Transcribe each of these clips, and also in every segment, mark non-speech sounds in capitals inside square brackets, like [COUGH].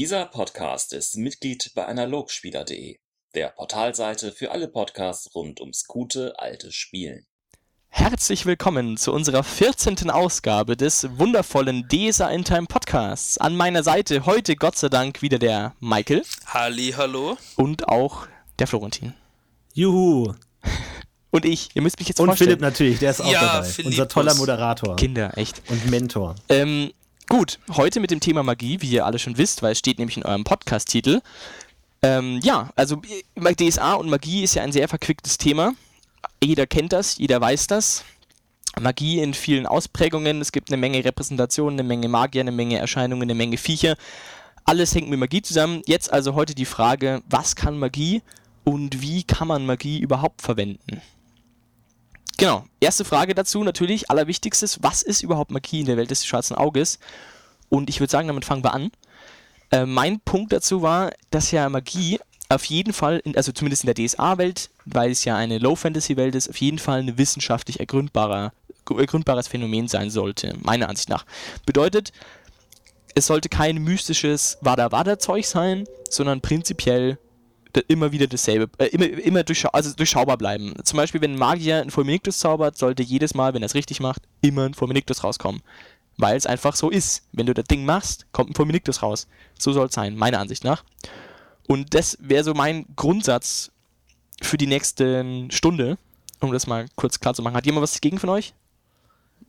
Dieser Podcast ist Mitglied bei Analogspieler.de, der Portalseite für alle Podcasts rund ums gute alte Spielen. Herzlich willkommen zu unserer 14. Ausgabe des wundervollen DESA in Time Podcasts. An meiner Seite heute Gott sei Dank wieder der Michael. Halli, hallo. Und auch der Florentin. Juhu. [LAUGHS] Und ich, ihr müsst mich jetzt Und vorstellen. Philipp natürlich, der ist auch Ja, dabei. Philippus. Unser toller Moderator Kinder, echt. und Mentor. Ähm, gut, heute mit dem Thema Magie, wie ihr alle schon wisst, weil es steht nämlich in eurem Podcast-Titel. Ähm, ja, also DSA und Magie ist ja ein sehr verquicktes Thema. Jeder kennt das, jeder weiß das. Magie in vielen Ausprägungen. Es gibt eine Menge Repräsentationen, eine Menge Magier, eine Menge Erscheinungen, eine Menge Viecher. Alles hängt mit Magie zusammen. Jetzt also heute die Frage, was kann Magie und wie kann man Magie überhaupt verwenden? Genau, erste Frage dazu natürlich, allerwichtigstes, was ist überhaupt Magie in der Welt des schwarzen Auges? Und ich würde sagen, damit fangen wir an. Äh, mein Punkt dazu war, dass ja Magie auf jeden Fall, in, also zumindest in der DSA-Welt, weil es ja eine Low-Fantasy-Welt ist, auf jeden Fall ein wissenschaftlich ergründbarer, ergründbares Phänomen sein sollte, meiner Ansicht nach. Bedeutet, es sollte kein mystisches Wada-Wada-Zeug sein, sondern prinzipiell immer wieder dasselbe, äh, immer, immer durchschau also durchschaubar bleiben. Zum Beispiel, wenn ein Magier ein Fulminictus zaubert, sollte jedes Mal, wenn er es richtig macht, immer ein Fulminictus rauskommen. Weil es einfach so ist. Wenn du das Ding machst, kommt ein Fulminictus raus. So soll es sein, meiner Ansicht nach. Und das wäre so mein Grundsatz für die nächste Stunde, um das mal kurz klar zu machen. Hat jemand was dagegen von euch?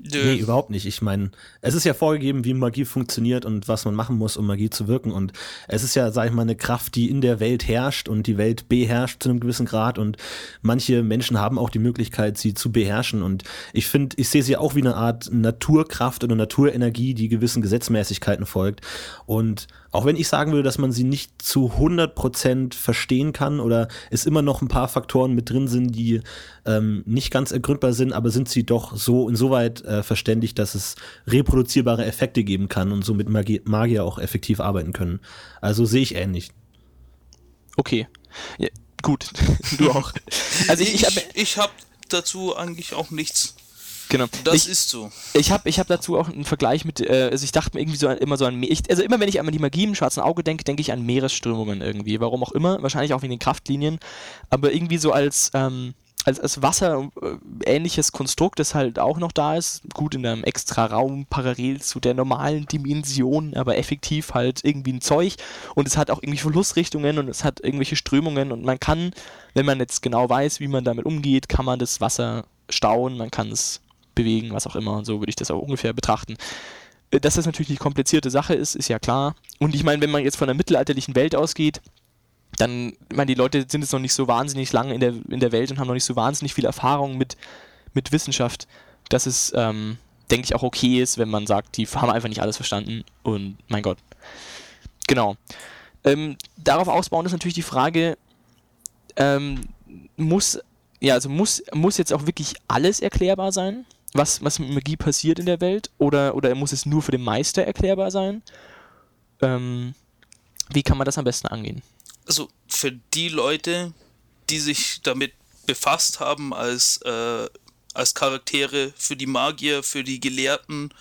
Nö. Nee, überhaupt nicht. Ich meine, es ist ja vorgegeben, wie Magie funktioniert und was man machen muss, um Magie zu wirken. Und es ist ja, sag ich mal, eine Kraft, die in der Welt herrscht und die Welt beherrscht zu einem gewissen Grad. Und manche Menschen haben auch die Möglichkeit, sie zu beherrschen. Und ich finde, ich sehe sie auch wie eine Art Naturkraft oder Naturenergie, die gewissen Gesetzmäßigkeiten folgt. Und auch wenn ich sagen würde, dass man sie nicht zu 100% verstehen kann oder es immer noch ein paar Faktoren mit drin sind, die ähm, nicht ganz ergründbar sind, aber sind sie doch so insoweit äh, verständlich, dass es reproduzierbare Effekte geben kann und somit Magie Magier auch effektiv arbeiten können. Also sehe ich ähnlich. Okay. Ja, gut. [LAUGHS] du auch. Also ich, ich habe ich hab dazu eigentlich auch nichts. genau. Das ich, ist so. Ich habe ich hab dazu auch einen Vergleich mit, äh, also ich dachte mir irgendwie so an, immer so an, ich, also immer wenn ich an die Magie im schwarzen Auge denke, denke ich an Meeresströmungen irgendwie. Warum auch immer, wahrscheinlich auch wegen den Kraftlinien, aber irgendwie so als, ähm, als, als Wasser äh, ähnliches Konstrukt, das halt auch noch da ist, gut in einem extra Raum parallel zu der normalen Dimension, aber effektiv halt irgendwie ein Zeug und es hat auch irgendwie Flussrichtungen und es hat irgendwelche Strömungen und man kann, wenn man jetzt genau weiß, wie man damit umgeht, kann man das Wasser stauen, man kann es bewegen, was auch immer. Und so würde ich das auch ungefähr betrachten. Äh, Dass das natürlich eine komplizierte Sache ist, ist ja klar. Und ich meine, wenn man jetzt von einer mittelalterlichen Welt ausgeht, dann, ich meine, die Leute sind jetzt noch nicht so wahnsinnig lange in der, in der Welt und haben noch nicht so wahnsinnig viel Erfahrung mit, mit Wissenschaft, dass es, ähm, denke ich, auch okay ist, wenn man sagt, die haben einfach nicht alles verstanden und mein Gott. Genau. Ähm, darauf ausbauen ist natürlich die Frage, ähm, muss, ja, also muss, muss jetzt auch wirklich alles erklärbar sein, was, was mit Magie passiert in der Welt? Oder, oder muss es nur für den Meister erklärbar sein? Ähm, wie kann man das am besten angehen? Also für die Leute, die sich damit befasst haben als, äh, als Charaktere, für die Magier, für die Gelehrten,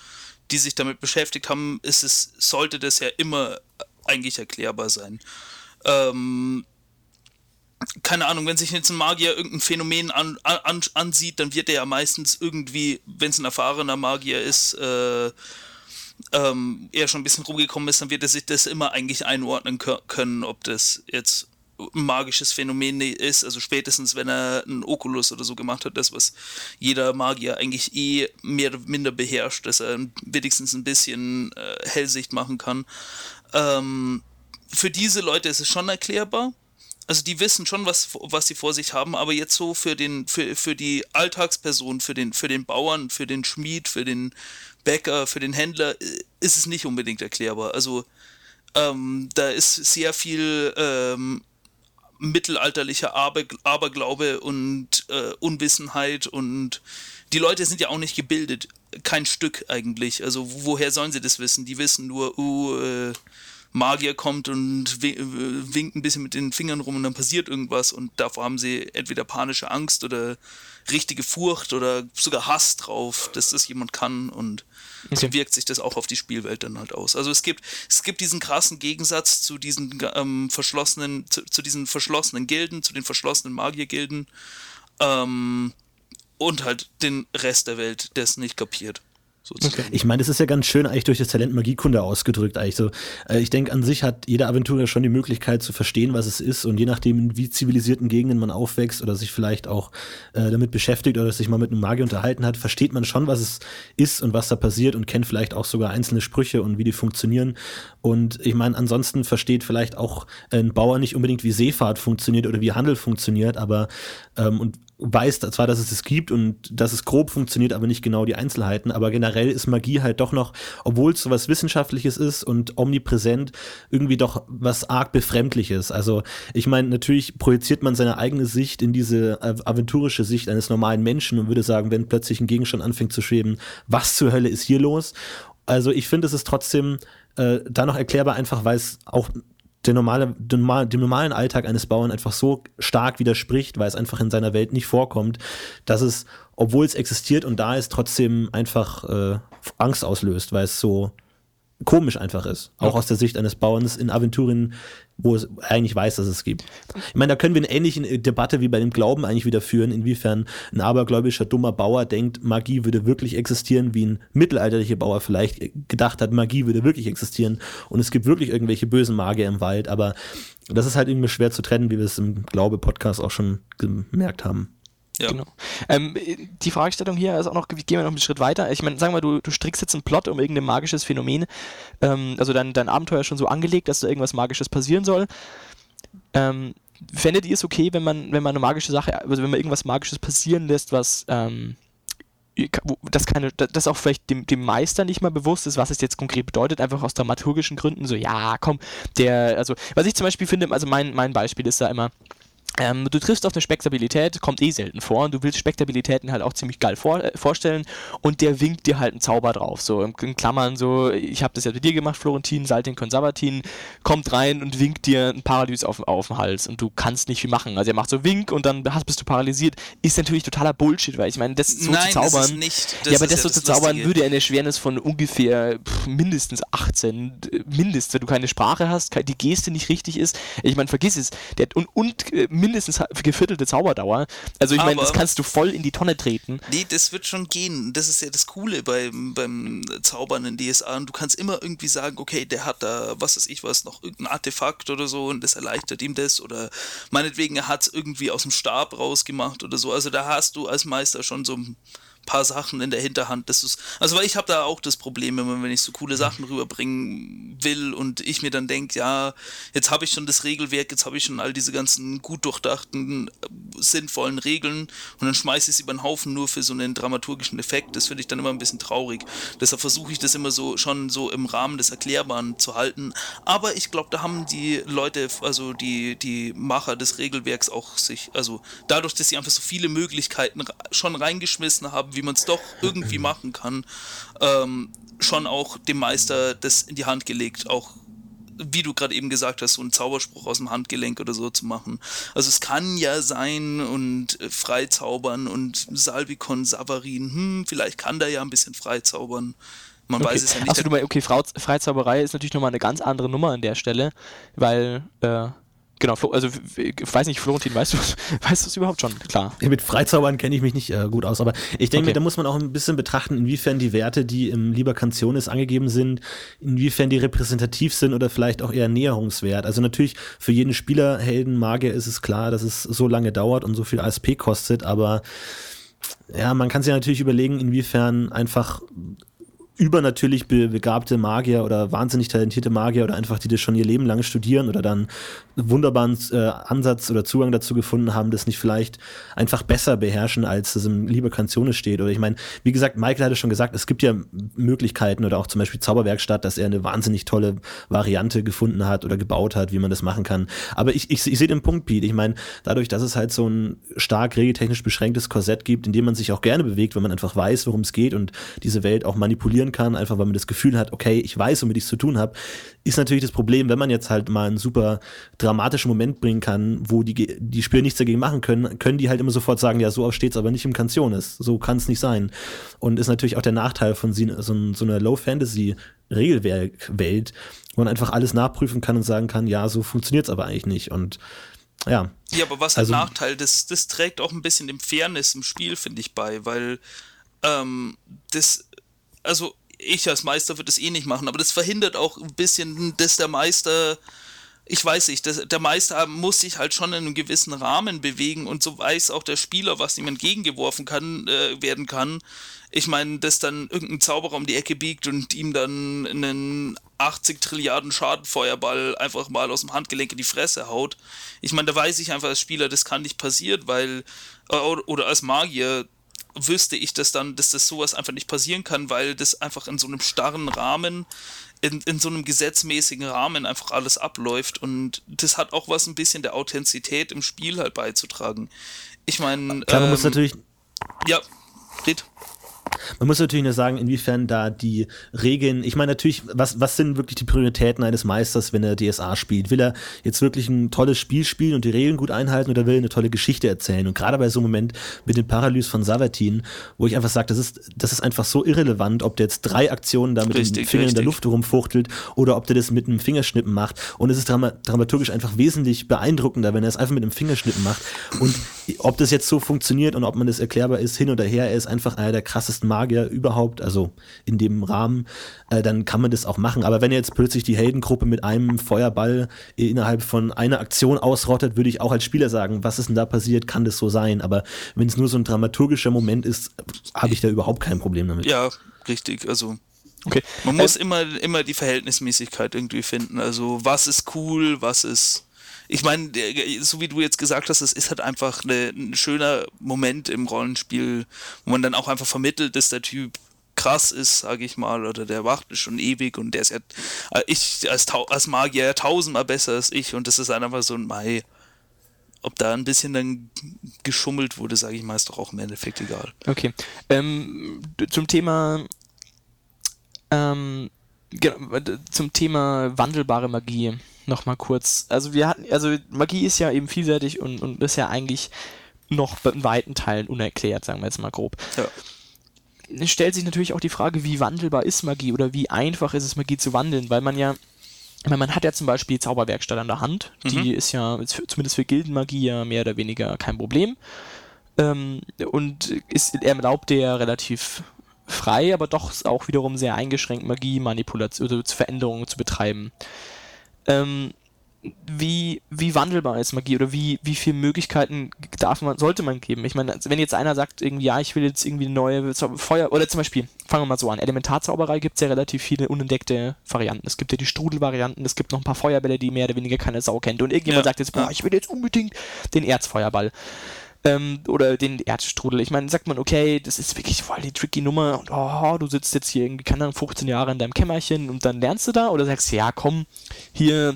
die sich damit beschäftigt haben, ist es, sollte das ja immer eigentlich erklärbar sein. Ähm, keine Ahnung, wenn sich jetzt ein Magier irgendein Phänomen an, an, ansieht, dann wird er ja meistens irgendwie, wenn es ein erfahrener Magier ist, äh, ähm, er schon ein bisschen rumgekommen ist, dann wird er sich das immer eigentlich einordnen kö- können, ob das jetzt ein magisches Phänomen ist, also spätestens wenn er einen Oculus oder so gemacht hat, das was jeder Magier eigentlich eh mehr oder minder beherrscht, dass er wenigstens ein bisschen äh, Hellsicht machen kann. Ähm, für diese Leute ist es schon erklärbar. Also die wissen schon, was, was sie vor sich haben, aber jetzt so für den, für, für die Alltagsperson, für den, für den Bauern, für den Schmied, für den Bäcker, für den Händler äh, ist es nicht unbedingt erklärbar. Also ähm, da ist sehr viel ähm, mittelalterlicher Aber, Aberglaube und äh, Unwissenheit und die Leute sind ja auch nicht gebildet. Kein Stück eigentlich. Also woher sollen sie das wissen? Die wissen nur, uh, äh, Magier kommt und winkt ein bisschen mit den Fingern rum und dann passiert irgendwas und davor haben sie entweder panische Angst oder richtige Furcht oder sogar Hass drauf, dass das jemand kann und okay. so wirkt sich das auch auf die Spielwelt dann halt aus. Also es gibt, es gibt diesen krassen Gegensatz zu diesen ähm, verschlossenen, zu, zu, diesen verschlossenen Gilden, zu den verschlossenen Magiergilden ähm, und halt den Rest der Welt, der es nicht kapiert. Okay. Ich meine, das ist ja ganz schön eigentlich durch das Talent Magiekunde ausgedrückt. Eigentlich so. Äh, ich denke, an sich hat jeder Aventurer schon die Möglichkeit zu verstehen, was es ist und je nachdem, in wie zivilisierten Gegenden man aufwächst oder sich vielleicht auch äh, damit beschäftigt oder sich mal mit einem Magier unterhalten hat, versteht man schon, was es ist und was da passiert und kennt vielleicht auch sogar einzelne Sprüche und wie die funktionieren. Und ich meine, ansonsten versteht vielleicht auch ein Bauer nicht unbedingt, wie Seefahrt funktioniert oder wie Handel funktioniert, aber ähm, und weiß zwar, dass es es gibt und dass es grob funktioniert, aber nicht genau die Einzelheiten. Aber generell ist Magie halt doch noch, obwohl es so was Wissenschaftliches ist und omnipräsent, irgendwie doch was arg Befremdliches. Also ich meine, natürlich projiziert man seine eigene Sicht in diese aventurische Sicht eines normalen Menschen und würde sagen, wenn plötzlich ein Gegenstand anfängt zu schweben, was zur Hölle ist hier los? Also ich finde, es ist trotzdem äh, da noch erklärbar, einfach weil es auch der normale, dem, normalen Alltag eines Bauern einfach so stark widerspricht, weil es einfach in seiner Welt nicht vorkommt, dass es, obwohl es existiert und da ist, trotzdem einfach äh, Angst auslöst, weil es so komisch einfach ist. Auch okay. aus der Sicht eines Bauerns in Aventurien, wo es eigentlich weiß, dass es gibt. Ich meine, da können wir eine ähnliche Debatte wie bei dem Glauben eigentlich wieder führen, inwiefern ein abergläubischer, dummer Bauer denkt, Magie würde wirklich existieren, wie ein mittelalterlicher Bauer vielleicht gedacht hat, Magie würde wirklich existieren und es gibt wirklich irgendwelche bösen Magier im Wald, aber das ist halt irgendwie schwer zu trennen, wie wir es im Glaube-Podcast auch schon gemerkt haben. Ja. Genau. Ähm, die Fragestellung hier ist auch noch, gehen wir noch einen Schritt weiter. Ich meine, sagen wir, du, du strickst jetzt einen Plot um irgendein magisches Phänomen, ähm, also dein, dein Abenteuer ist schon so angelegt, dass da irgendwas Magisches passieren soll. Ähm, fändet ihr es okay, wenn man, wenn man eine magische Sache, also wenn man irgendwas Magisches passieren lässt, was ähm, das, keine, das auch vielleicht dem, dem Meister nicht mal bewusst ist, was es jetzt konkret bedeutet, einfach aus dramaturgischen Gründen, so, ja, komm, der, also, was ich zum Beispiel finde, also mein, mein Beispiel ist da immer, ähm, du triffst auf eine Spektabilität, kommt eh selten vor und du willst Spektabilitäten halt auch ziemlich geil vor, äh, vorstellen und der winkt dir halt einen Zauber drauf. So in, in Klammern so, ich habe das ja mit dir gemacht, Florentin, Saltin Konservatin, kommt rein und winkt dir ein Paralys auf, auf den Hals und du kannst nicht viel machen. Also er macht so Wink und dann hast, bist du paralysiert. Ist natürlich totaler Bullshit, weil ich meine, das so Nein, zu zaubern. Das ist nicht, das ja, aber das, so zu zaubern Lustige. würde eine Schwernis von ungefähr pff, mindestens 18, mindestens, wenn du keine Sprache hast, die Geste nicht richtig ist. Ich meine, vergiss es. Der, und, und äh, mindestens geviertelte Zauberdauer. Also ich meine, das kannst du voll in die Tonne treten. Nee, das wird schon gehen. Das ist ja das Coole beim, beim Zaubern in DSA. Und du kannst immer irgendwie sagen, okay, der hat da, was weiß ich was, noch irgendein Artefakt oder so und das erleichtert ihm das. Oder meinetwegen, er hat es irgendwie aus dem Stab rausgemacht oder so. Also da hast du als Meister schon so ein paar Sachen in der Hinterhand. Das ist, also weil ich habe da auch das Problem, wenn ich so coole Sachen rüberbringen will und ich mir dann denke, ja, jetzt habe ich schon das Regelwerk, jetzt habe ich schon all diese ganzen gut durchdachten, äh, sinnvollen Regeln und dann schmeiße ich sie über den Haufen nur für so einen dramaturgischen Effekt. Das finde ich dann immer ein bisschen traurig. Deshalb versuche ich das immer so schon so im Rahmen des Erklärbaren zu halten. Aber ich glaube, da haben die Leute, also die, die Macher des Regelwerks auch sich, also dadurch, dass sie einfach so viele Möglichkeiten schon reingeschmissen haben, wie man es doch irgendwie machen kann, ähm, schon auch dem Meister das in die Hand gelegt, auch wie du gerade eben gesagt hast, so einen Zauberspruch aus dem Handgelenk oder so zu machen. Also es kann ja sein und äh, freizaubern und Salvikon Savarin, hm, vielleicht kann der ja ein bisschen freizaubern. Man okay. weiß es ja nicht. Achso, du meinst, okay, Freizauberei ist natürlich nochmal eine ganz andere Nummer an der Stelle, weil äh, Genau, also ich weiß nicht, Florentin, weißt du [LAUGHS] weißt du es überhaupt schon? Klar. Mit Freizaubern kenne ich mich nicht äh, gut aus, aber ich denke, okay. da muss man auch ein bisschen betrachten, inwiefern die Werte, die im Liber Cantionis angegeben sind, inwiefern die repräsentativ sind oder vielleicht auch eher Näherungswert. Also natürlich für jeden Spieler, Helden, Magier ist es klar, dass es so lange dauert und so viel ASP kostet, aber ja, man kann sich natürlich überlegen, inwiefern einfach übernatürlich begabte Magier oder wahnsinnig talentierte Magier oder einfach die das schon ihr Leben lang studieren oder dann wunderbaren äh, Ansatz oder Zugang dazu gefunden haben, das nicht vielleicht einfach besser beherrschen, als es im Liebe Kanzone steht. Oder ich meine, wie gesagt, Michael hatte schon gesagt, es gibt ja Möglichkeiten oder auch zum Beispiel Zauberwerkstatt, dass er eine wahnsinnig tolle Variante gefunden hat oder gebaut hat, wie man das machen kann. Aber ich, ich, ich sehe den Punkt, Pete. Ich meine, dadurch, dass es halt so ein stark regeltechnisch beschränktes Korsett gibt, in dem man sich auch gerne bewegt, wenn man einfach weiß, worum es geht und diese Welt auch manipulieren kontrollieren kann, einfach weil man das Gefühl hat, okay, ich weiß, womit ich es zu tun habe, ist natürlich das Problem, wenn man jetzt halt mal einen super dramatischen Moment bringen kann, wo die, die Spieler nichts dagegen machen können, können die halt immer sofort sagen, ja, so steht es aber nicht im Canciones, so kann es nicht sein. Und ist natürlich auch der Nachteil von so, so einer Low-Fantasy-Regelwerk-Welt, wo man einfach alles nachprüfen kann und sagen kann, ja, so funktioniert es aber eigentlich nicht. Und ja. Ja, aber was also, Nachteil, das, das trägt auch ein bisschen dem Fairness im Spiel, finde ich, bei, weil ähm, das, also ich als Meister würde das eh nicht machen, aber das verhindert auch ein bisschen, dass der Meister, ich weiß nicht, das, der Meister muss sich halt schon in einem gewissen Rahmen bewegen und so weiß auch der Spieler, was ihm entgegengeworfen kann, äh, werden kann. Ich meine, dass dann irgendein Zauberer um die Ecke biegt und ihm dann einen 80 Trilliarden Schadenfeuerball einfach mal aus dem Handgelenk in die Fresse haut. Ich meine, da weiß ich einfach als Spieler, das kann nicht passieren, weil, äh, oder als Magier, wüsste ich das dann, dass das sowas einfach nicht passieren kann, weil das einfach in so einem starren Rahmen, in, in so einem gesetzmäßigen Rahmen einfach alles abläuft und das hat auch was ein bisschen der Authentizität im Spiel halt beizutragen. Ich meine. Klar, man ähm, muss natürlich. Ja, red. Man muss natürlich nur sagen, inwiefern da die Regeln, ich meine natürlich, was, was sind wirklich die Prioritäten eines Meisters, wenn er DSA spielt? Will er jetzt wirklich ein tolles Spiel spielen und die Regeln gut einhalten oder will er eine tolle Geschichte erzählen? Und gerade bei so einem Moment mit dem Paralys von Savatin, wo ich einfach sage, das ist, das ist einfach so irrelevant, ob der jetzt drei Aktionen da mit richtig, dem Finger richtig. in der Luft rumfuchtelt oder ob der das mit einem Fingerschnippen macht. Und es ist dramaturgisch einfach wesentlich beeindruckender, wenn er es einfach mit einem Fingerschnippen macht. Und ob das jetzt so funktioniert und ob man das erklärbar ist, hin oder her, er ist einfach einer der krassesten Magier überhaupt, also in dem Rahmen, äh, dann kann man das auch machen. Aber wenn jetzt plötzlich die Heldengruppe mit einem Feuerball innerhalb von einer Aktion ausrottet, würde ich auch als Spieler sagen, was ist denn da passiert, kann das so sein? Aber wenn es nur so ein dramaturgischer Moment ist, habe ich da überhaupt kein Problem damit. Ja, richtig, also Okay. Man muss äh, immer, immer die Verhältnismäßigkeit irgendwie finden. Also was ist cool, was ist ich meine, so wie du jetzt gesagt hast, es ist halt einfach eine, ein schöner Moment im Rollenspiel, wo man dann auch einfach vermittelt, dass der Typ krass ist, sage ich mal, oder der wacht schon ewig und der ist ja, äh, ich als, als Magier tausendmal besser als ich und das ist einfach so ein Mai. Ob da ein bisschen dann geschummelt wurde, sage ich mal, ist doch auch im Endeffekt egal. Okay. Ähm, zum Thema ähm, zum Thema wandelbare Magie nochmal kurz. Also wir hatten, also Magie ist ja eben vielseitig und, und ist ja eigentlich noch in weiten Teilen unerklärt, sagen wir jetzt mal grob. Ja. Es stellt sich natürlich auch die Frage, wie wandelbar ist Magie oder wie einfach ist es, Magie zu wandeln, weil man ja, weil man hat ja zum Beispiel die Zauberwerkstatt an der Hand, die mhm. ist ja zumindest für Gildenmagie ja mehr oder weniger kein Problem. Ähm, und ist, erlaubt der relativ frei, aber doch auch wiederum sehr eingeschränkt Magie, Manipulation oder Veränderungen zu betreiben ähm, wie, wie wandelbar ist Magie oder wie, wie viele Möglichkeiten darf man, sollte man geben? Ich meine, wenn jetzt einer sagt, irgendwie, ja, ich will jetzt irgendwie eine neue Feuer, oder zum Beispiel, fangen wir mal so an, Elementarzauberei gibt es ja relativ viele unentdeckte Varianten. Es gibt ja die Strudelvarianten, es gibt noch ein paar Feuerbälle, die mehr oder weniger keine Sau kennt. Und irgendjemand ja. sagt jetzt, boah, ich will jetzt unbedingt den Erzfeuerball. Ähm, oder den Erzstrudel. Ich meine, sagt man, okay, das ist wirklich voll die tricky Nummer und oh, du sitzt jetzt hier irgendwie, keine Ahnung, 15 Jahre in deinem Kämmerchen und dann lernst du da oder sagst, ja, komm, hier,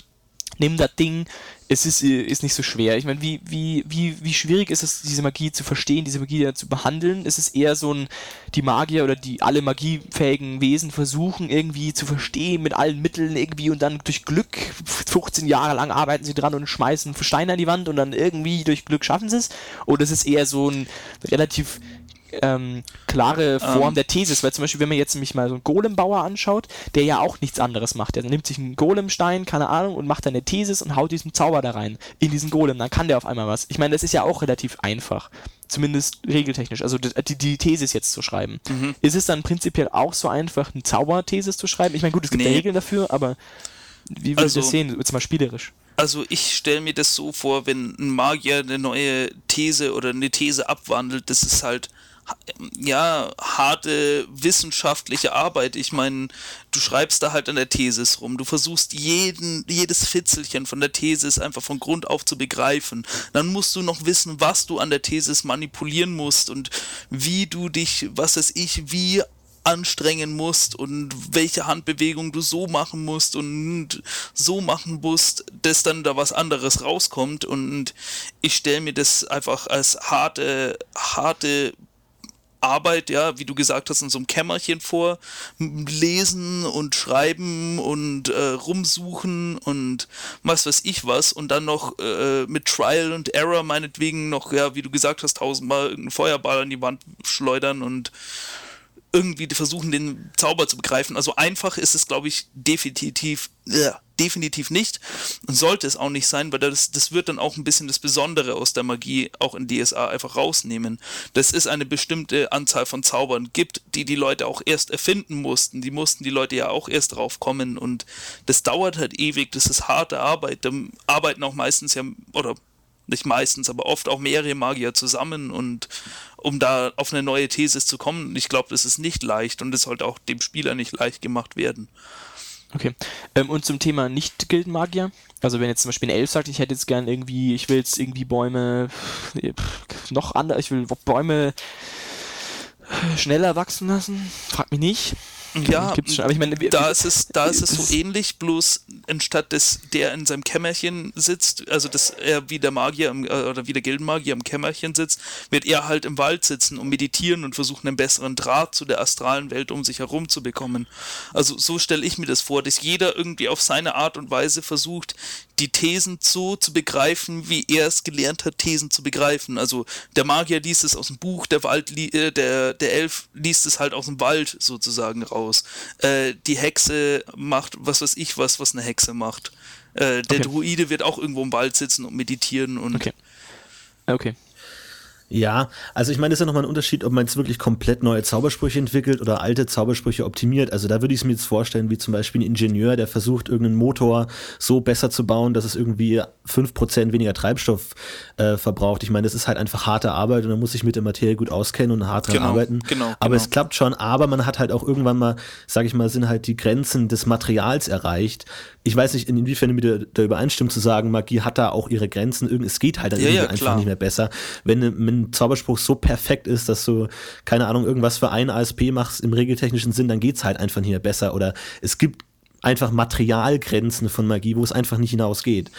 nimm das Ding, es ist, ist nicht so schwer. Ich meine, wie, wie, wie, wie schwierig ist es, diese Magie zu verstehen, diese Magie zu behandeln? Ist es eher so ein, die Magier oder die alle magiefähigen Wesen versuchen irgendwie zu verstehen mit allen Mitteln irgendwie und dann durch Glück, 15 Jahre lang arbeiten sie dran und schmeißen Steine an die Wand und dann irgendwie durch Glück schaffen sie es? Oder ist es eher so ein relativ ähm, klare Form um. Ähm. der Thesis, weil zum Beispiel, wenn man jetzt nämlich mal so einen Golembauer anschaut, der ja auch nichts anderes macht. Der nimmt sich einen Golemstein, keine Ahnung, und macht dann eine Thesis und haut diesen Zauber da rein, in diesen Golem, dann kann der auf einmal was. Ich meine, das ist ja auch relativ einfach. Zumindest regeltechnisch, also die, die Thesis jetzt zu schreiben. Mhm. Ist es dann prinzipiell auch so einfach, eine Zauberthesis zu schreiben? Ich meine, gut, es gibt nee. Regeln dafür, aber wie würdest also, du das sehen, jetzt mal spielerisch? Also ich stelle mir das so vor, wenn ein Magier eine neue These oder eine These abwandelt, das ist halt ja, harte wissenschaftliche Arbeit. Ich meine, du schreibst da halt an der Thesis rum. Du versuchst jeden, jedes Fitzelchen von der Thesis einfach von Grund auf zu begreifen. Dann musst du noch wissen, was du an der Thesis manipulieren musst und wie du dich, was weiß ich, wie anstrengen musst und welche Handbewegung du so machen musst und so machen musst, dass dann da was anderes rauskommt und ich stelle mir das einfach als harte, harte Arbeit, ja, wie du gesagt hast, in so einem Kämmerchen vor, lesen und schreiben und äh, rumsuchen und was weiß ich was und dann noch äh, mit Trial und Error meinetwegen noch, ja, wie du gesagt hast, tausendmal irgendeinen Feuerball an die Wand schleudern und irgendwie versuchen, den Zauber zu begreifen. Also einfach ist es, glaube ich, definitiv, äh, definitiv nicht und sollte es auch nicht sein, weil das, das wird dann auch ein bisschen das Besondere aus der Magie auch in DSA einfach rausnehmen. Das ist eine bestimmte Anzahl von Zaubern gibt, die die Leute auch erst erfinden mussten. Die mussten die Leute ja auch erst drauf kommen und das dauert halt ewig, das ist harte Arbeit. Da arbeiten auch meistens ja, oder nicht meistens, aber oft auch mehrere Magier zusammen und um da auf eine neue These zu kommen. Ich glaube, das ist nicht leicht und es sollte auch dem Spieler nicht leicht gemacht werden. Okay. Ähm, und zum Thema Nicht-Gildenmagier? Also wenn jetzt zum Beispiel ein Elf sagt, ich hätte jetzt gern irgendwie, ich will jetzt irgendwie Bäume noch anders, ich will Bäume schneller wachsen lassen, frag mich nicht. Ja, gibt's schon. Aber ich meine, da ist es, da ist es so ähnlich, bloß anstatt dass der in seinem Kämmerchen sitzt, also dass er wie der Magier im, äh, oder wie der Gildenmagier im Kämmerchen sitzt, wird er halt im Wald sitzen und meditieren und versuchen einen besseren Draht zu der astralen Welt um sich herum zu bekommen. Also so stelle ich mir das vor, dass jeder irgendwie auf seine Art und Weise versucht, die Thesen so zu begreifen, wie er es gelernt hat, Thesen zu begreifen. Also der Magier liest es aus dem Buch, der Wald, äh, der, der Elf liest es halt aus dem Wald sozusagen raus. Äh, die Hexe macht was weiß ich was, was eine Hexe macht. Äh, der okay. Druide wird auch irgendwo im Wald sitzen und meditieren und. Okay. Okay. Ja, also ich meine, es ist ja nochmal ein Unterschied, ob man jetzt wirklich komplett neue Zaubersprüche entwickelt oder alte Zaubersprüche optimiert. Also da würde ich es mir jetzt vorstellen, wie zum Beispiel ein Ingenieur, der versucht, irgendeinen Motor so besser zu bauen, dass es irgendwie fünf Prozent weniger Treibstoff äh, verbraucht. Ich meine, das ist halt einfach harte Arbeit und man muss sich mit der Materie gut auskennen und hart dran genau, arbeiten. Genau, aber genau. es klappt schon, aber man hat halt auch irgendwann mal, sage ich mal, sind halt die Grenzen des Materials erreicht. Ich weiß nicht, inwiefern du mit der übereinstimmt zu sagen, Magie hat da auch ihre Grenzen. Es geht halt dann ja, irgendwie ja, einfach klar. nicht mehr besser. Wenn, wenn ein Zauberspruch so perfekt ist, dass du, keine Ahnung, irgendwas für ein ASP machst im regeltechnischen Sinn, dann geht's halt einfach nicht mehr besser. Oder es gibt einfach Materialgrenzen von Magie, wo es einfach nicht hinausgeht.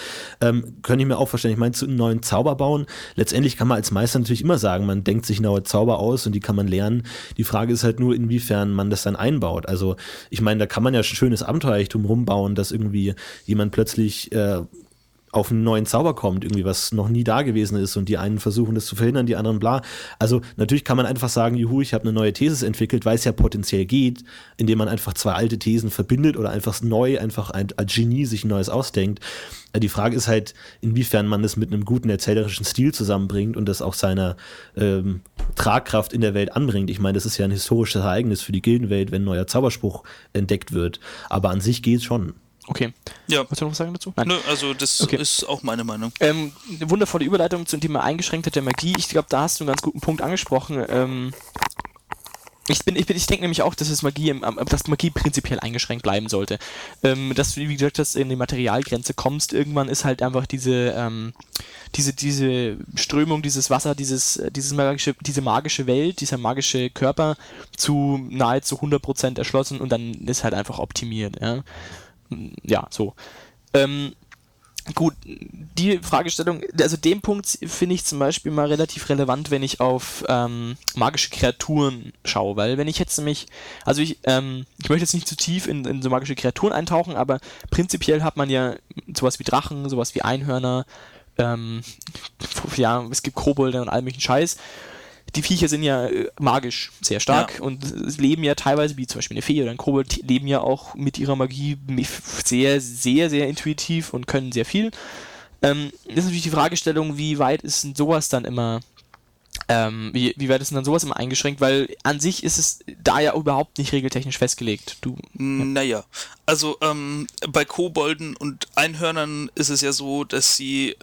Ähm, könnte ich mir auch vorstellen. Ich meine, zu einem neuen Zauber bauen, letztendlich kann man als Meister natürlich immer sagen, man denkt sich neue Zauber aus und die kann man lernen. Die Frage ist halt nur, inwiefern man das dann einbaut. Also, ich meine, da kann man ja schönes Abenteuerreichtum rumbauen, dass irgendwie jemand plötzlich äh, auf einen neuen Zauber kommt, irgendwie was noch nie da gewesen ist und die einen versuchen das zu verhindern, die anderen bla. Also natürlich kann man einfach sagen, juhu, ich habe eine neue These entwickelt, weil es ja potenziell geht, indem man einfach zwei alte Thesen verbindet oder einfach neu, einfach ein, als Genie sich ein neues ausdenkt. Die Frage ist halt, inwiefern man das mit einem guten erzählerischen Stil zusammenbringt und das auch seiner ähm, Tragkraft in der Welt anbringt. Ich meine, das ist ja ein historisches Ereignis für die Gildenwelt, wenn ein neuer Zauberspruch entdeckt wird. Aber an sich geht es schon. Okay. Ja. Willst du noch was sagen dazu? Nö, also das Okay. ist auch meine Meinung. Ähm, eine wundervolle Überleitung zum Thema Eingeschränktheit der Magie. Ich glaube, da hast du einen ganz guten Punkt angesprochen. Ähm, ich bin, ich bin, ich denke nämlich auch, dass es Magie, dass Magie prinzipiell eingeschränkt bleiben sollte. Ähm, dass du, wie gesagt hast, in die Materialgrenze kommst, irgendwann ist halt einfach diese, ähm, diese, diese Strömung, dieses Wasser, dieses, dieses magische, diese magische Welt, dieser magische Körper zu nahezu 100% erschlossen und dann ist halt einfach optimiert. Ja, ja so. Ähm, Gut, die Fragestellung, also den Punkt finde ich zum Beispiel mal relativ relevant, wenn ich auf ähm, magische Kreaturen schaue, weil wenn ich jetzt nämlich, also ich, ähm, ich möchte jetzt nicht zu tief in, in so magische Kreaturen eintauchen, aber prinzipiell hat man ja sowas wie Drachen, sowas wie Einhörner, ähm, ja, es gibt Kobolde und all möglichen Scheiß. Die Viecher sind ja äh, magisch sehr stark und es leben ja teilweise, wie zum Beispiel eine Fee oder ein Kobold, leben ja auch mit ihrer Magie sehr, sehr, sehr intuitiv und können sehr viel. Ähm, das ist natürlich die Fragestellung, wie weit ist denn sowas dann immer, ähm, wie, wie weit ist denn dann sowas immer eingeschränkt, weil an sich ist es da ja überhaupt nicht regeltechnisch festgelegt. Du, Naja, also ähm, bei Kobolden und Einhörnern ist es ja so, dass sie